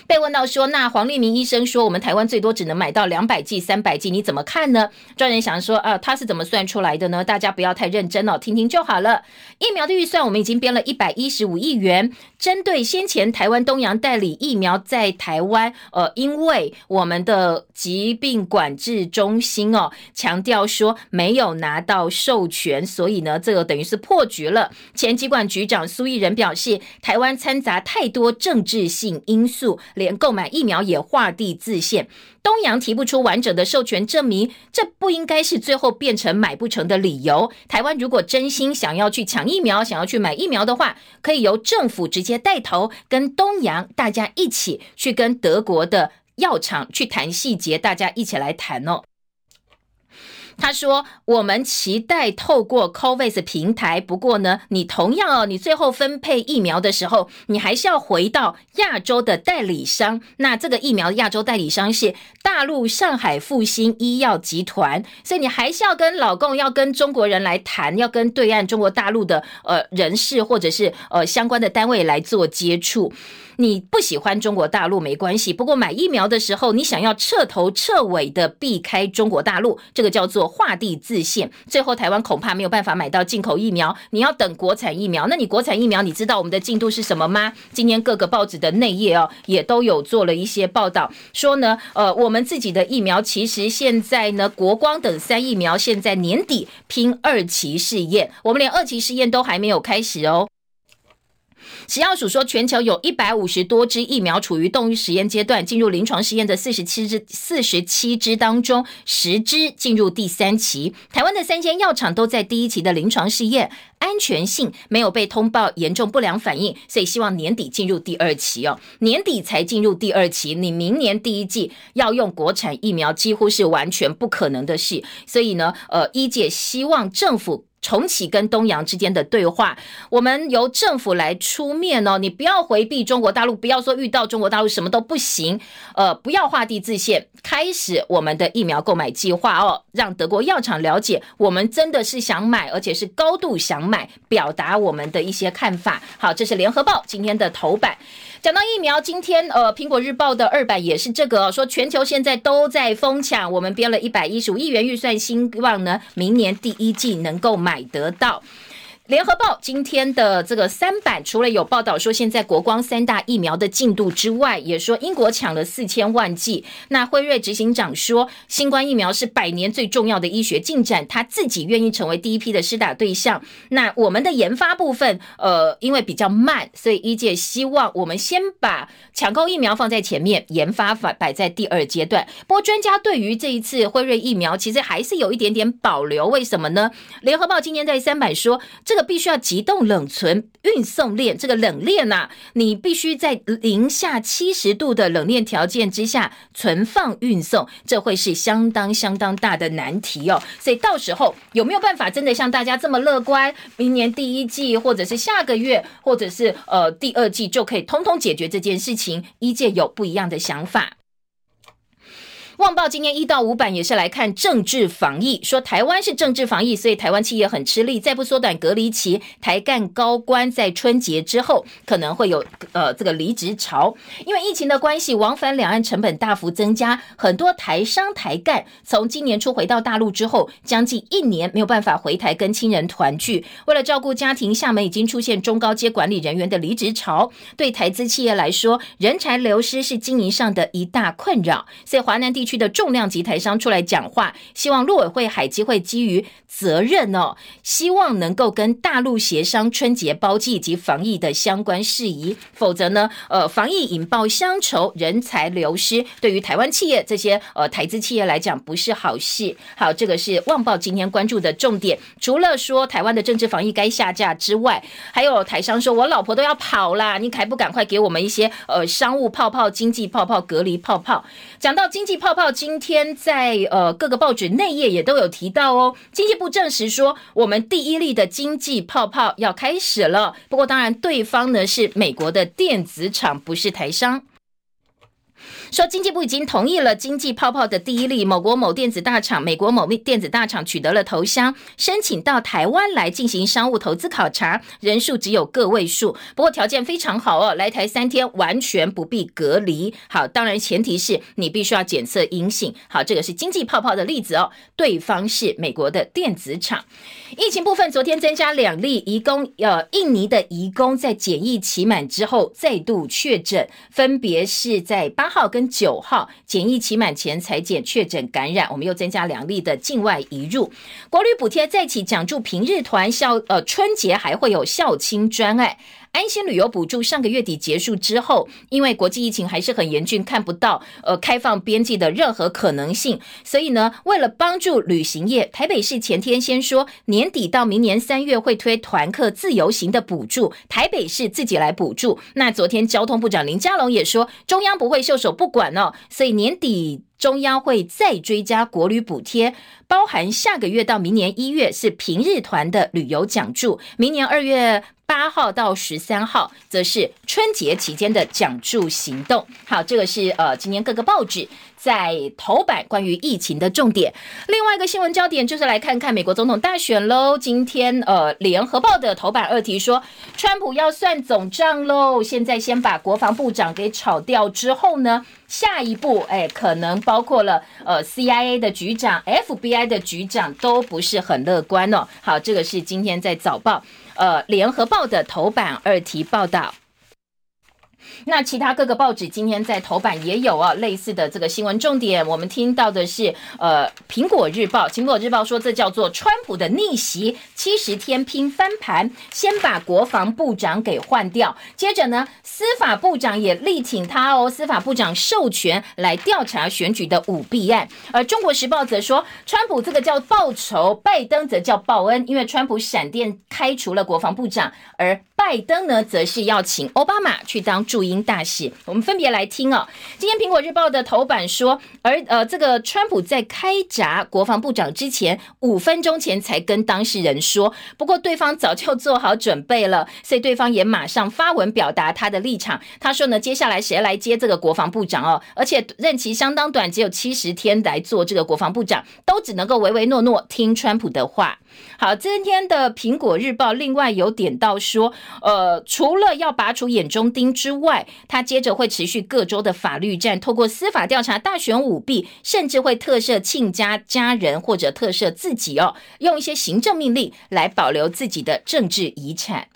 被问到说，那黄立明医生说，我们台湾最多只能买到两百剂、三百剂，你怎么看呢？专人想说，啊，他是怎么算出来的呢？大家不要太认真哦，听听就好了。疫苗的预算，我们已经编了一百一十五亿元，针对先前台湾东洋代理疫苗在台湾，呃，因为我们的疾病管制中心哦，强调说没有拿到授权，所以呢，这个等于是破局了。前疾管局长苏益仁表示，台湾掺杂太多政治性因素。连购买疫苗也画地自限，东阳提不出完整的授权证明，这不应该是最后变成买不成的理由。台湾如果真心想要去抢疫苗，想要去买疫苗的话，可以由政府直接带头，跟东阳大家一起去跟德国的药厂去谈细节，大家一起来谈哦。他说：“我们期待透过 COVAX 平台，不过呢，你同样哦，你最后分配疫苗的时候，你还是要回到亚洲的代理商。那这个疫苗的亚洲代理商是大陆上海复兴医药集团，所以你还是要跟老共要跟中国人来谈，要跟对岸中国大陆的呃人士或者是呃相关的单位来做接触。”你不喜欢中国大陆没关系，不过买疫苗的时候，你想要彻头彻尾的避开中国大陆，这个叫做画地自限。最后台湾恐怕没有办法买到进口疫苗，你要等国产疫苗。那你国产疫苗，你知道我们的进度是什么吗？今天各个报纸的内页哦，也都有做了一些报道，说呢，呃，我们自己的疫苗其实现在呢，国光等三疫苗现在年底拼二期试验，我们连二期试验都还没有开始哦。食药署说，全球有一百五十多支疫苗处于动物实验阶段，进入临床试验的四十七支，四十七支当中，十支进入第三期。台湾的三间药厂都在第一期的临床试验，安全性没有被通报严重不良反应，所以希望年底进入第二期哦。年底才进入第二期，你明年第一季要用国产疫苗，几乎是完全不可能的事。所以呢，呃，一姐希望政府。重启跟东洋之间的对话，我们由政府来出面哦，你不要回避中国大陆，不要说遇到中国大陆什么都不行，呃，不要画地自限，开始我们的疫苗购买计划哦，让德国药厂了解我们真的是想买，而且是高度想买，表达我们的一些看法。好，这是联合报今天的头版。讲到疫苗，今天呃，苹果日报的二版也是这个，说全球现在都在疯抢，我们标了一百一十五亿元预算，希望呢明年第一季能够买得到。联合报今天的这个三版，除了有报道说现在国光三大疫苗的进度之外，也说英国抢了四千万剂。那辉瑞执行长说，新冠疫苗是百年最重要的医学进展，他自己愿意成为第一批的施打对象。那我们的研发部分，呃，因为比较慢，所以医界希望我们先把抢购疫苗放在前面，研发法摆在第二阶段。不过专家对于这一次辉瑞疫苗，其实还是有一点点保留。为什么呢？联合报今天在三版说。这这个必须要急冻冷存运送链，这个冷链呐，你必须在零下七十度的冷链条件之下存放运送，这会是相当相当大的难题哦。所以到时候有没有办法真的像大家这么乐观，明年第一季或者是下个月或者是呃第二季就可以通通解决这件事情？一界有不一样的想法。旺报今天一到五版也是来看政治防疫，说台湾是政治防疫，所以台湾企业很吃力，再不缩短隔离期，台干高官在春节之后可能会有呃这个离职潮，因为疫情的关系，往返两岸成本大幅增加，很多台商台干从今年初回到大陆之后，将近一年没有办法回台跟亲人团聚，为了照顾家庭，厦门已经出现中高阶管理人员的离职潮，对台资企业来说，人才流失是经营上的一大困扰，所以华南地区。的重量级台商出来讲话，希望陆委会海基会基于责任哦，希望能够跟大陆协商春节包机以及防疫的相关事宜，否则呢，呃，防疫引爆乡愁，人才流失，对于台湾企业这些呃台资企业来讲不是好事。好，这个是旺报今天关注的重点。除了说台湾的政治防疫该下架之外，还有台商说，我老婆都要跑啦，你还不赶快给我们一些呃商务泡泡、经济泡泡、隔离泡泡？讲到经济泡泡。今天，在呃各个报纸内页也都有提到哦。经济部证实说，我们第一例的经济泡泡要开始了。不过，当然对方呢是美国的电子厂，不是台商。说经济部已经同意了经济泡泡的第一例，某国某电子大厂、美国某电子大厂取得了投箱，申请到台湾来进行商务投资考察，人数只有个位数，不过条件非常好哦，来台三天完全不必隔离。好，当然前提是你必须要检测阴性。好，这个是经济泡泡的例子哦，对方是美国的电子厂。疫情部分，昨天增加两例移工，呃，印尼的移工在检疫期满之后再度确诊，分别是在八号跟九号检疫期满前裁减确诊感染。我们又增加两例的境外移入。国旅补贴再起，奖助平日团校，呃，春节还会有校庆专案。安心旅游补助上个月底结束之后，因为国际疫情还是很严峻，看不到呃开放边境的任何可能性，所以呢，为了帮助旅行业，台北市前天先说年底到明年三月会推团客自由行的补助，台北市自己来补助。那昨天交通部长林佳龙也说，中央不会袖手不管哦，所以年底中央会再追加国旅补贴，包含下个月到明年一月是平日团的旅游奖助，明年二月。八号到十三号，则是春节期间的奖助行动。好，这个是呃，今年各个报纸。在头版关于疫情的重点，另外一个新闻焦点就是来看看美国总统大选喽。今天呃，联合报的头版二题说，川普要算总账喽。现在先把国防部长给炒掉之后呢，下一步哎，可能包括了呃 CIA 的局长、FBI 的局长都不是很乐观哦。好，这个是今天在早报呃联合报的头版二题报道。那其他各个报纸今天在头版也有啊类似的这个新闻重点，我们听到的是，呃，苹果日报，苹果日报说这叫做川普的逆袭，七十天拼翻盘，先把国防部长给换掉，接着呢，司法部长也力挺他哦，司法部长授权来调查选举的舞弊案，而中国时报则说，川普这个叫报仇，拜登则叫报恩，因为川普闪电开除了国防部长，而拜登呢，则是要请奥巴马去当驻英大使。我们分别来听哦。今天《苹果日报》的头版说，而呃，这个川普在开闸国防部长之前，五分钟前才跟当事人说，不过对方早就做好准备了，所以对方也马上发文表达他的立场。他说呢，接下来谁来接这个国防部长哦？而且任期相当短，只有七十天来做这个国防部长，都只能够唯唯诺诺听川普的话。好，今天的《苹果日报》另外有点到说。呃，除了要拔除眼中钉之外，他接着会持续各州的法律战，透过司法调查大选舞弊，甚至会特赦亲家家人或者特赦自己哦，用一些行政命令来保留自己的政治遗产。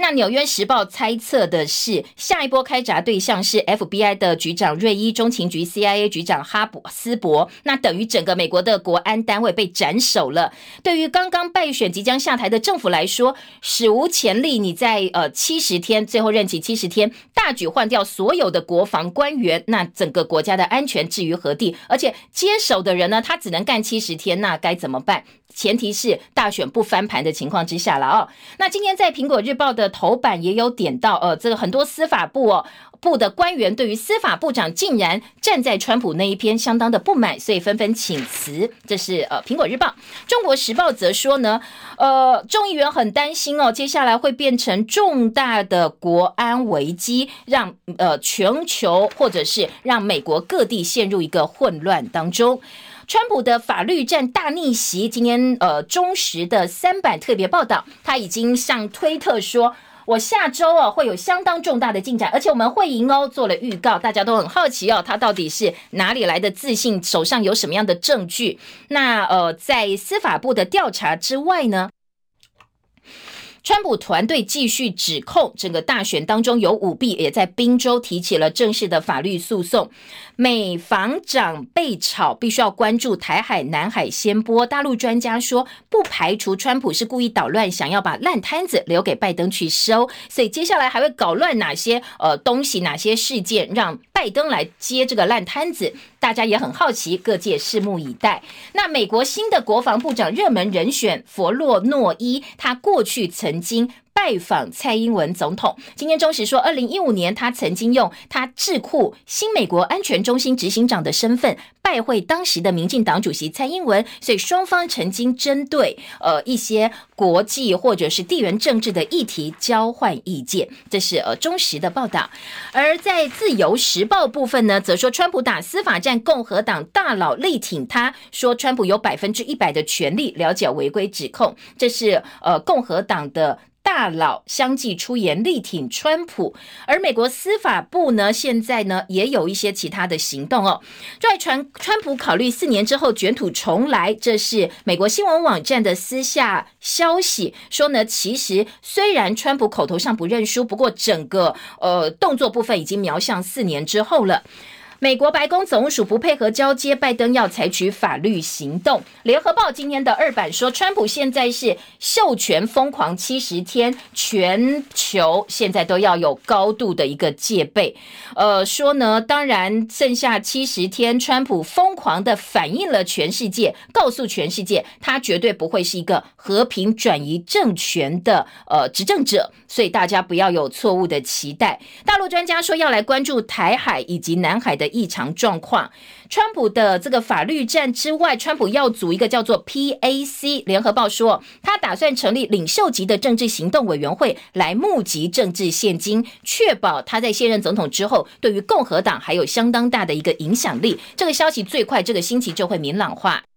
那《纽约时报》猜测的是，下一波开闸对象是 FBI 的局长瑞伊、中情局 CIA 局长哈伯斯伯，那等于整个美国的国安单位被斩首了。对于刚刚败选、即将下台的政府来说，史无前例，你在呃七十天最后任期七十天大举换掉所有的国防官员，那整个国家的安全置于何地？而且接手的人呢，他只能干七十天，那该怎么办？前提是大选不翻盘的情况之下了哦。那今天在《苹果日报》的头版也有点到，呃，这个很多司法部哦，部的官员对于司法部长竟然站在川普那一边，相当的不满，所以纷纷请辞。这是呃，《苹果日报》。中国时报则说呢，呃，众议员很担心哦，接下来会变成重大的国安危机，让呃全球或者是让美国各地陷入一个混乱当中。川普的法律战大逆袭，今天呃，中时的三版特别报道，他已经向推特说，我下周哦会有相当重大的进展，而且我们会赢哦，做了预告，大家都很好奇哦，他到底是哪里来的自信，手上有什么样的证据？那呃，在司法部的调查之外呢？川普团队继续指控整个大选当中有舞弊，也在宾州提起了正式的法律诉讼。美防长被炒，必须要关注台海、南海先波。大陆专家说，不排除川普是故意捣乱，想要把烂摊子留给拜登去收。所以接下来还会搞乱哪些呃东西、哪些事件，让拜登来接这个烂摊子？大家也很好奇，各界拭目以待。那美国新的国防部长热门人选弗洛诺伊，他过去曾。曾经拜访蔡英文总统。今天中时说，二零一五年他曾经用他智库新美国安全中心执行长的身份。拜会当时的民进党主席蔡英文，所以双方曾经针对呃一些国际或者是地缘政治的议题交换意见，这是呃中时的报道。而在自由时报部分呢，则说川普打司法战，共和党大佬力挺他，说川普有百分之一百的权利了解违规指控，这是呃共和党的。大佬相继出言力挺川普，而美国司法部呢，现在呢也有一些其他的行动哦。在传川普考虑四年之后卷土重来，这是美国新闻网站的私下消息说呢，其实虽然川普口头上不认输，不过整个呃动作部分已经瞄向四年之后了。美国白宫总务署不配合交接，拜登要采取法律行动。联合报今天的二版说，川普现在是授权疯狂七十天，全球现在都要有高度的一个戒备。呃，说呢，当然剩下七十天，川普疯狂的反映了全世界，告诉全世界，他绝对不会是一个和平转移政权的呃执政者，所以大家不要有错误的期待。大陆专家说要来关注台海以及南海的。异常状况，川普的这个法律战之外，川普要组一个叫做 PAC。联合报说，他打算成立领袖级的政治行动委员会，来募集政治现金，确保他在卸任总统之后，对于共和党还有相当大的一个影响力。这个消息最快这个星期就会明朗化。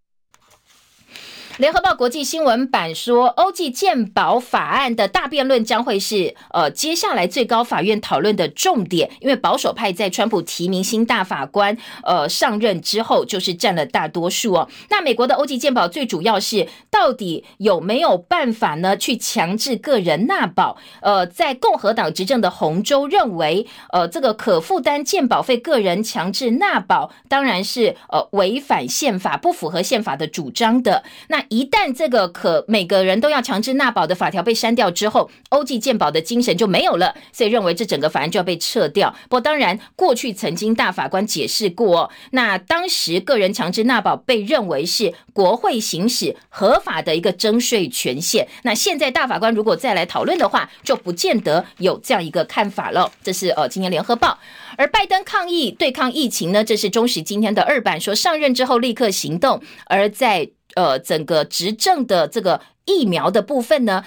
联合报国际新闻版说，欧际鉴宝法案的大辩论将会是呃接下来最高法院讨论的重点，因为保守派在川普提名新大法官呃上任之后，就是占了大多数哦。那美国的欧际鉴宝最主要是到底有没有办法呢？去强制个人纳保？呃，在共和党执政的红州认为，呃，这个可负担鉴保费个人强制纳保，当然是呃违反宪法，不符合宪法的主张的。那一旦这个可每个人都要强制纳保的法条被删掉之后，欧际鉴宝的精神就没有了，所以认为这整个法案就要被撤掉。不过，当然过去曾经大法官解释过，那当时个人强制纳保被认为是国会行使合法的一个征税权限。那现在大法官如果再来讨论的话，就不见得有这样一个看法了。这是呃，今年联合报。而拜登抗议对抗疫情呢，这是中时今天的二版说上任之后立刻行动，而在。呃，整个执政的这个疫苗的部分呢，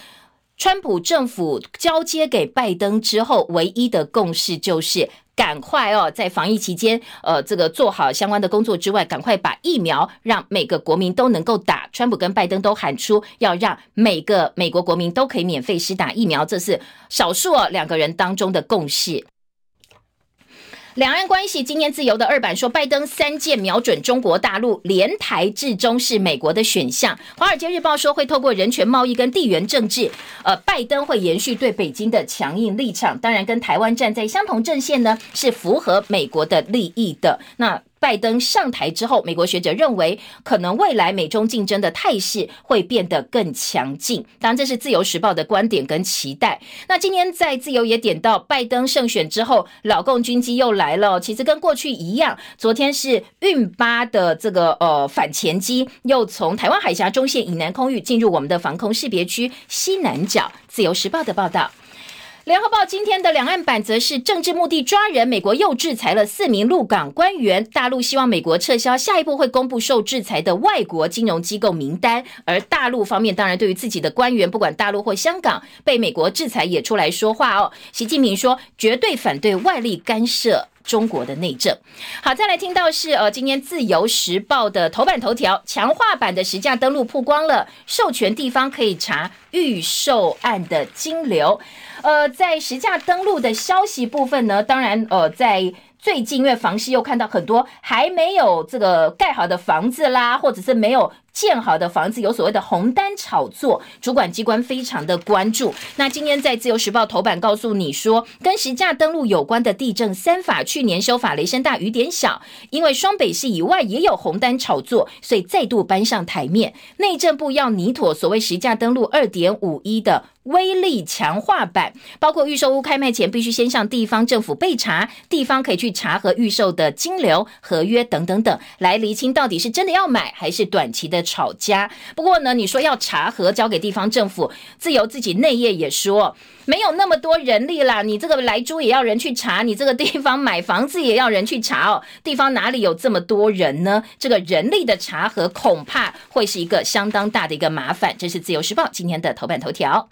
川普政府交接给拜登之后，唯一的共识就是赶快哦，在防疫期间，呃，这个做好相关的工作之外，赶快把疫苗让每个国民都能够打。川普跟拜登都喊出要让每个美国国民都可以免费施打疫苗，这是少数哦两个人当中的共识。两岸关系今天自由的二版说，拜登三箭瞄准中国大陆，联台至终是美国的选项。华尔街日报说，会透过人权、贸易跟地缘政治，呃，拜登会延续对北京的强硬立场。当然，跟台湾站在相同阵线呢，是符合美国的利益的。那。拜登上台之后，美国学者认为，可能未来美中竞争的态势会变得更强劲。当然，这是自由时报的观点跟期待。那今天在自由也点到，拜登胜选之后，老共军机又来了。其实跟过去一样，昨天是运八的这个呃反潜机，又从台湾海峡中线以南空域进入我们的防空识别区西南角。自由时报的报道。联合报今天的两岸版则是政治目的抓人，美国又制裁了四名陆港官员。大陆希望美国撤销，下一步会公布受制裁的外国金融机构名单。而大陆方面当然对于自己的官员，不管大陆或香港被美国制裁，也出来说话哦。习近平说，绝对反对外力干涉。中国的内政，好，再来听到是呃，今天自由时报的头版头条，强化版的实价登录曝光了，授权地方可以查预售案的金流。呃，在实价登录的消息部分呢，当然呃，在最近因为房市又看到很多还没有这个盖好的房子啦，或者是没有。建好的房子有所谓的红单炒作，主管机关非常的关注。那今天在自由时报头版告诉你说，跟实价登录有关的地震三法去年修法雷声大雨点小，因为双北市以外也有红单炒作，所以再度搬上台面。内政部要拟妥所谓实价登录二点五一的威力强化版，包括预售屋开卖前必须先向地方政府备查，地方可以去查核预售的金流、合约等等等，来厘清到底是真的要买还是短期的。吵架，不过呢，你说要查核交给地方政府，自由自己内业也说没有那么多人力啦。你这个来租也要人去查，你这个地方买房子也要人去查哦。地方哪里有这么多人呢？这个人力的查核恐怕会是一个相当大的一个麻烦。这是自由时报今天的头版头条。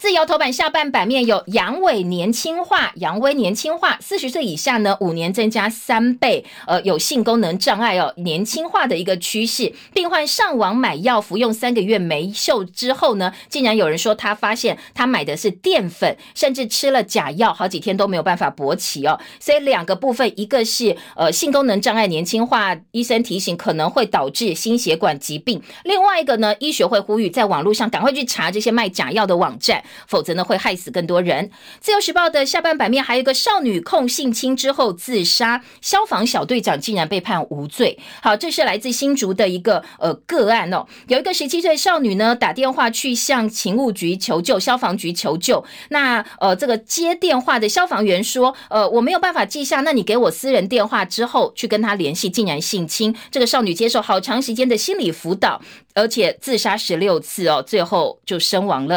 自由头版下半版面有阳痿年轻化，阳痿年轻化，四十岁以下呢，五年增加三倍，呃，有性功能障碍哦，年轻化的一个趋势。病患上网买药，服用三个月没效之后呢，竟然有人说他发现他买的是淀粉，甚至吃了假药，好几天都没有办法勃起哦。所以两个部分，一个是呃性功能障碍年轻化，医生提醒可能会导致心血管疾病；另外一个呢，医学会呼吁在网络上赶快去查这些卖假药的网站。否则呢，会害死更多人。自由时报的下半版面还有一个少女控性侵之后自杀，消防小队长竟然被判无罪。好，这是来自新竹的一个呃个案哦。有一个十七岁少女呢，打电话去向勤务局求救，消防局求救。那呃，这个接电话的消防员说，呃，我没有办法记下，那你给我私人电话之后去跟他联系，竟然性侵这个少女，接受好长时间的心理辅导，而且自杀十六次哦，最后就身亡了。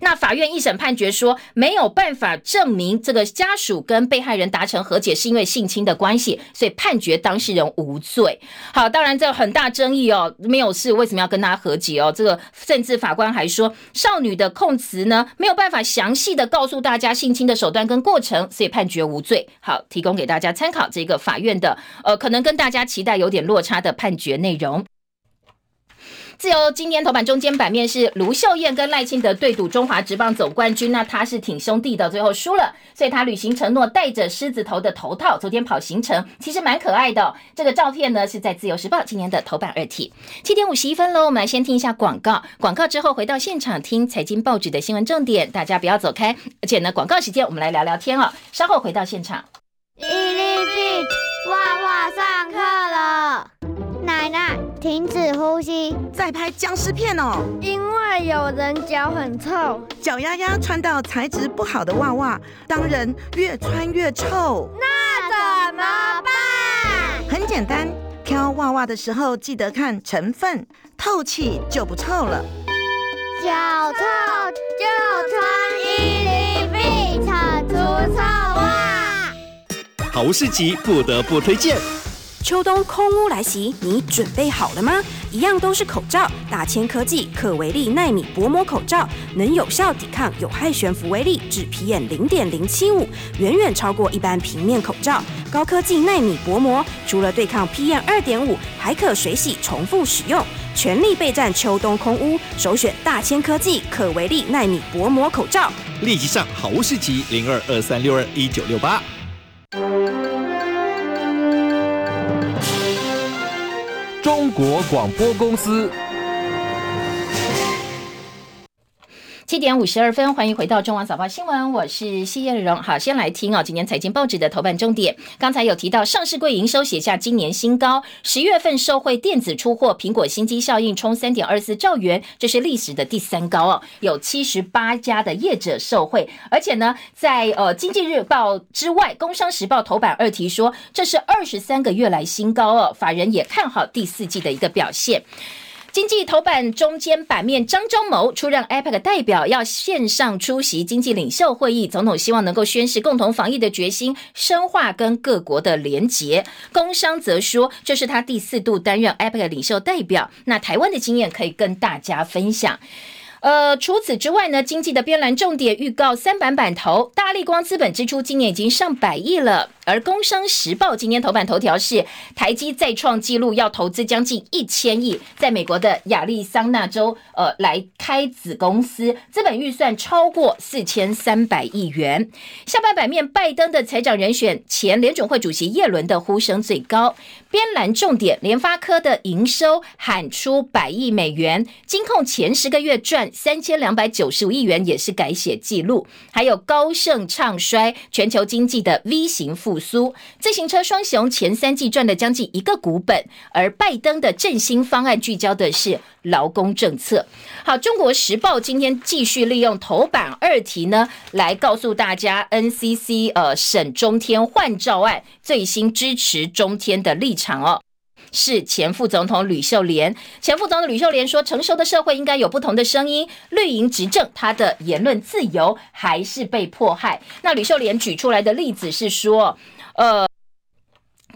那法院一审判决说，没有办法证明这个家属跟被害人达成和解是因为性侵的关系，所以判决当事人无罪。好，当然这很大争议哦，没有事为什么要跟他和解哦？这个甚至法官还说，少女的控词呢没有办法详细的告诉大家性侵的手段跟过程，所以判决无罪。好，提供给大家参考这个法院的呃，可能跟大家期待有点落差的判决内容。自由今天头版中间版面是卢秀燕跟赖清德对赌中华职棒总冠军，那他是挺兄弟的，最后输了，所以他履行承诺，戴着狮子头的头套，昨天跑行程，其实蛮可爱的。这个照片呢是在自由时报今年的头版二题。七点五十一分喽，我们来先听一下广告，广告之后回到现场听财经报纸的新闻重点，大家不要走开。而且呢，广告时间我们来聊聊天哦，稍后回到现场。一粒币，画画上课了，奶奶。停止呼吸，在拍僵尸片哦。因为有人脚很臭，脚丫丫穿到材质不好的袜袜，当然越穿越臭。那怎么办？很简单，挑袜袜的时候记得看成分，透气就不臭了。脚臭就穿伊丽碧铲除臭袜。好事集不得不推荐。秋冬空污来袭，你准备好了吗？一样都是口罩，大千科技可维利纳米薄膜口罩，能有效抵抗有害悬浮微粒至 PM 零点零七五，远远超过一般平面口罩。高科技纳米薄膜，除了对抗 PM 二点五，还可水洗重复使用，全力备战秋冬空污，首选大千科技可维利纳米薄膜口罩。立即上好物市集零二二三六二一九六八。中国广播公司。七点五十二分，欢迎回到中网早报新闻，我是谢艳荣。好，先来听哦，今年财经报纸的头版重点。刚才有提到，上市柜营收写下今年新高，十月份受惠电子出货，苹果新机效应冲三点二四兆元，这是历史的第三高哦。有七十八家的业者受惠，而且呢，在呃经济日报之外，工商时报头版二题说，这是二十三个月来新高哦。法人也看好第四季的一个表现。经济头版中间版面，张忠谋出任 APEC 代表，要线上出席经济领袖会议。总统希望能够宣示共同防疫的决心，深化跟各国的连结。工商则说，这是他第四度担任 APEC 领袖代表，那台湾的经验可以跟大家分享。呃，除此之外呢，经济的边栏重点预告三版版头，大力光资本支出今年已经上百亿了。而《工商时报》今天头版头条是台积再创纪录，要投资将近一千亿，在美国的亚利桑那州，呃，来开子公司，资本预算超过四千三百亿元。下半版面，拜登的财长人选，前联准会主席耶伦的呼声最高。边蓝重点，联发科的营收喊出百亿美元，金控前十个月赚三千两百九十五亿元，也是改写纪录。还有高盛唱衰全球经济的 V 型复。复苏，自行车双雄前三季赚了将近一个股本，而拜登的振兴方案聚焦的是劳工政策。好，中国时报今天继续利用头版二题呢，来告诉大家 NCC 呃审中天换照案最新支持中天的立场哦。是前副总统吕秀莲，前副总统吕秀莲说，成熟的社会应该有不同的声音。绿营执政，他的言论自由还是被迫害。那吕秀莲举出来的例子是说，呃。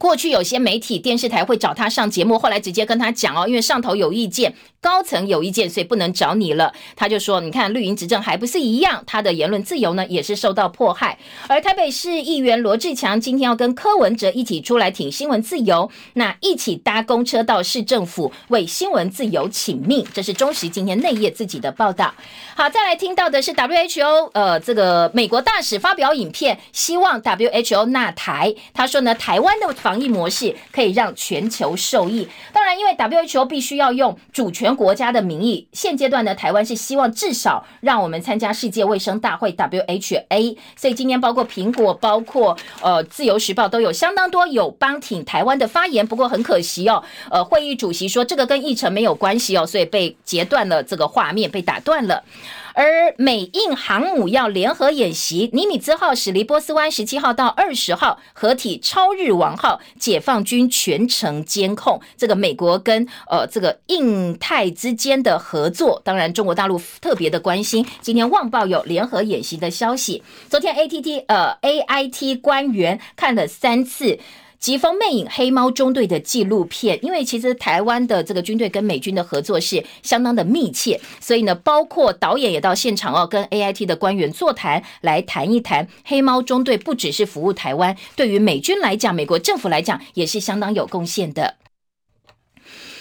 过去有些媒体、电视台会找他上节目，后来直接跟他讲哦，因为上头有意见，高层有意见，所以不能找你了。他就说：“你看绿营执政还不是一样？他的言论自由呢也是受到迫害。”而台北市议员罗志强今天要跟柯文哲一起出来挺新闻自由，那一起搭公车到市政府为新闻自由请命。这是中时今天内页自己的报道。好，再来听到的是 WHO 呃这个美国大使发表影片，希望 WHO 纳台。他说呢，台湾的。防疫模式可以让全球受益。当然，因为 WHO 必须要用主权国家的名义，现阶段呢，台湾是希望至少让我们参加世界卫生大会 WHA。所以今天包括苹果、包括呃自由时报都有相当多有帮挺台湾的发言。不过很可惜哦，呃，会议主席说这个跟议程没有关系哦，所以被截断了这个画面，被打断了。而美印航母要联合演习，尼米兹号驶离波斯湾，十七号到二十号合体超日王号，解放军全程监控这个美国跟呃这个印太之间的合作。当然，中国大陆特别的关心。今天《旺报》有联合演习的消息。昨天 ATT 呃 AIT 官员看了三次。《疾风魅影：黑猫中队》的纪录片，因为其实台湾的这个军队跟美军的合作是相当的密切，所以呢，包括导演也到现场哦，跟 AIT 的官员座谈，来谈一谈黑猫中队不只是服务台湾，对于美军来讲，美国政府来讲也是相当有贡献的。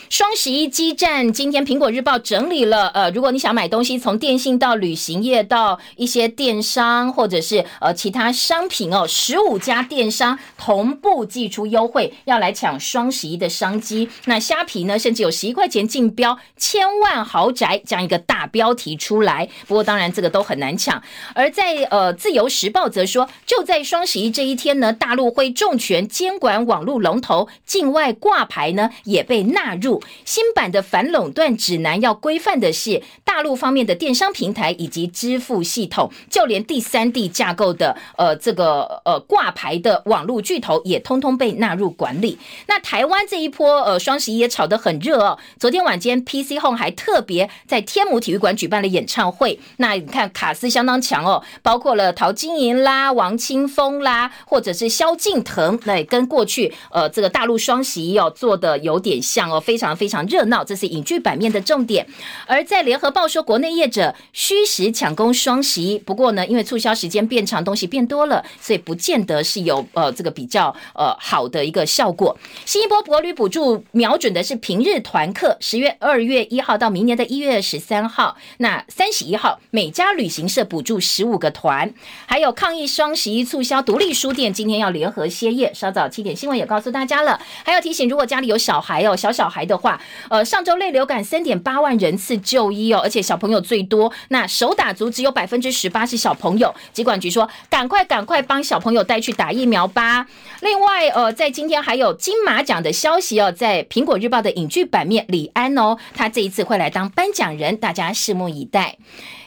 双十一基站，今天苹果日报整理了，呃，如果你想买东西，从电信到旅行业到一些电商或者是呃其他商品哦，十五家电商同步寄出优惠，要来抢双十一的商机。那虾皮呢，甚至有十一块钱竞标千万豪宅这样一个大标题出来。不过当然这个都很难抢。而在呃自由时报则说，就在双十一这一天呢，大陆会重拳监管网络龙头，境外挂牌呢也被纳入。新版的反垄断指南要规范的是大陆方面的电商平台以及支付系统，就连第三地架构的呃这个呃挂牌的网络巨头也通通被纳入管理。那台湾这一波呃双十一也炒得很热哦。昨天晚间 PC Home 还特别在天母体育馆举办了演唱会，那你看卡斯相当强哦，包括了陶晶莹啦、王清峰啦，或者是萧敬腾，那跟过去呃这个大陆双十一哦做的有点像哦，非常。非常热闹，这是影剧版面的重点。而在联合报说，国内业者虚实抢攻双十一，不过呢，因为促销时间变长，东西变多了，所以不见得是有呃这个比较呃好的一个效果。新一波国旅补助瞄准的是平日团客，十月二月一号到明年的一月十三号，那三十一号每家旅行社补助十五个团，还有抗疫双十一促销，独立书店今天要联合歇业。稍早七点新闻也告诉大家了，还要提醒，如果家里有小孩哦，小小孩的。话，呃，上周类流感三点八万人次就医哦，而且小朋友最多，那手打足只有百分之十八是小朋友。疾管局说，赶快赶快帮小朋友带去打疫苗吧。另外，呃，在今天还有金马奖的消息哦，在苹果日报的影剧版面，李安哦，他这一次会来当颁奖人，大家拭目以待。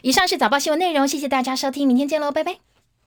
以上是早报新闻内容，谢谢大家收听，明天见喽，拜拜。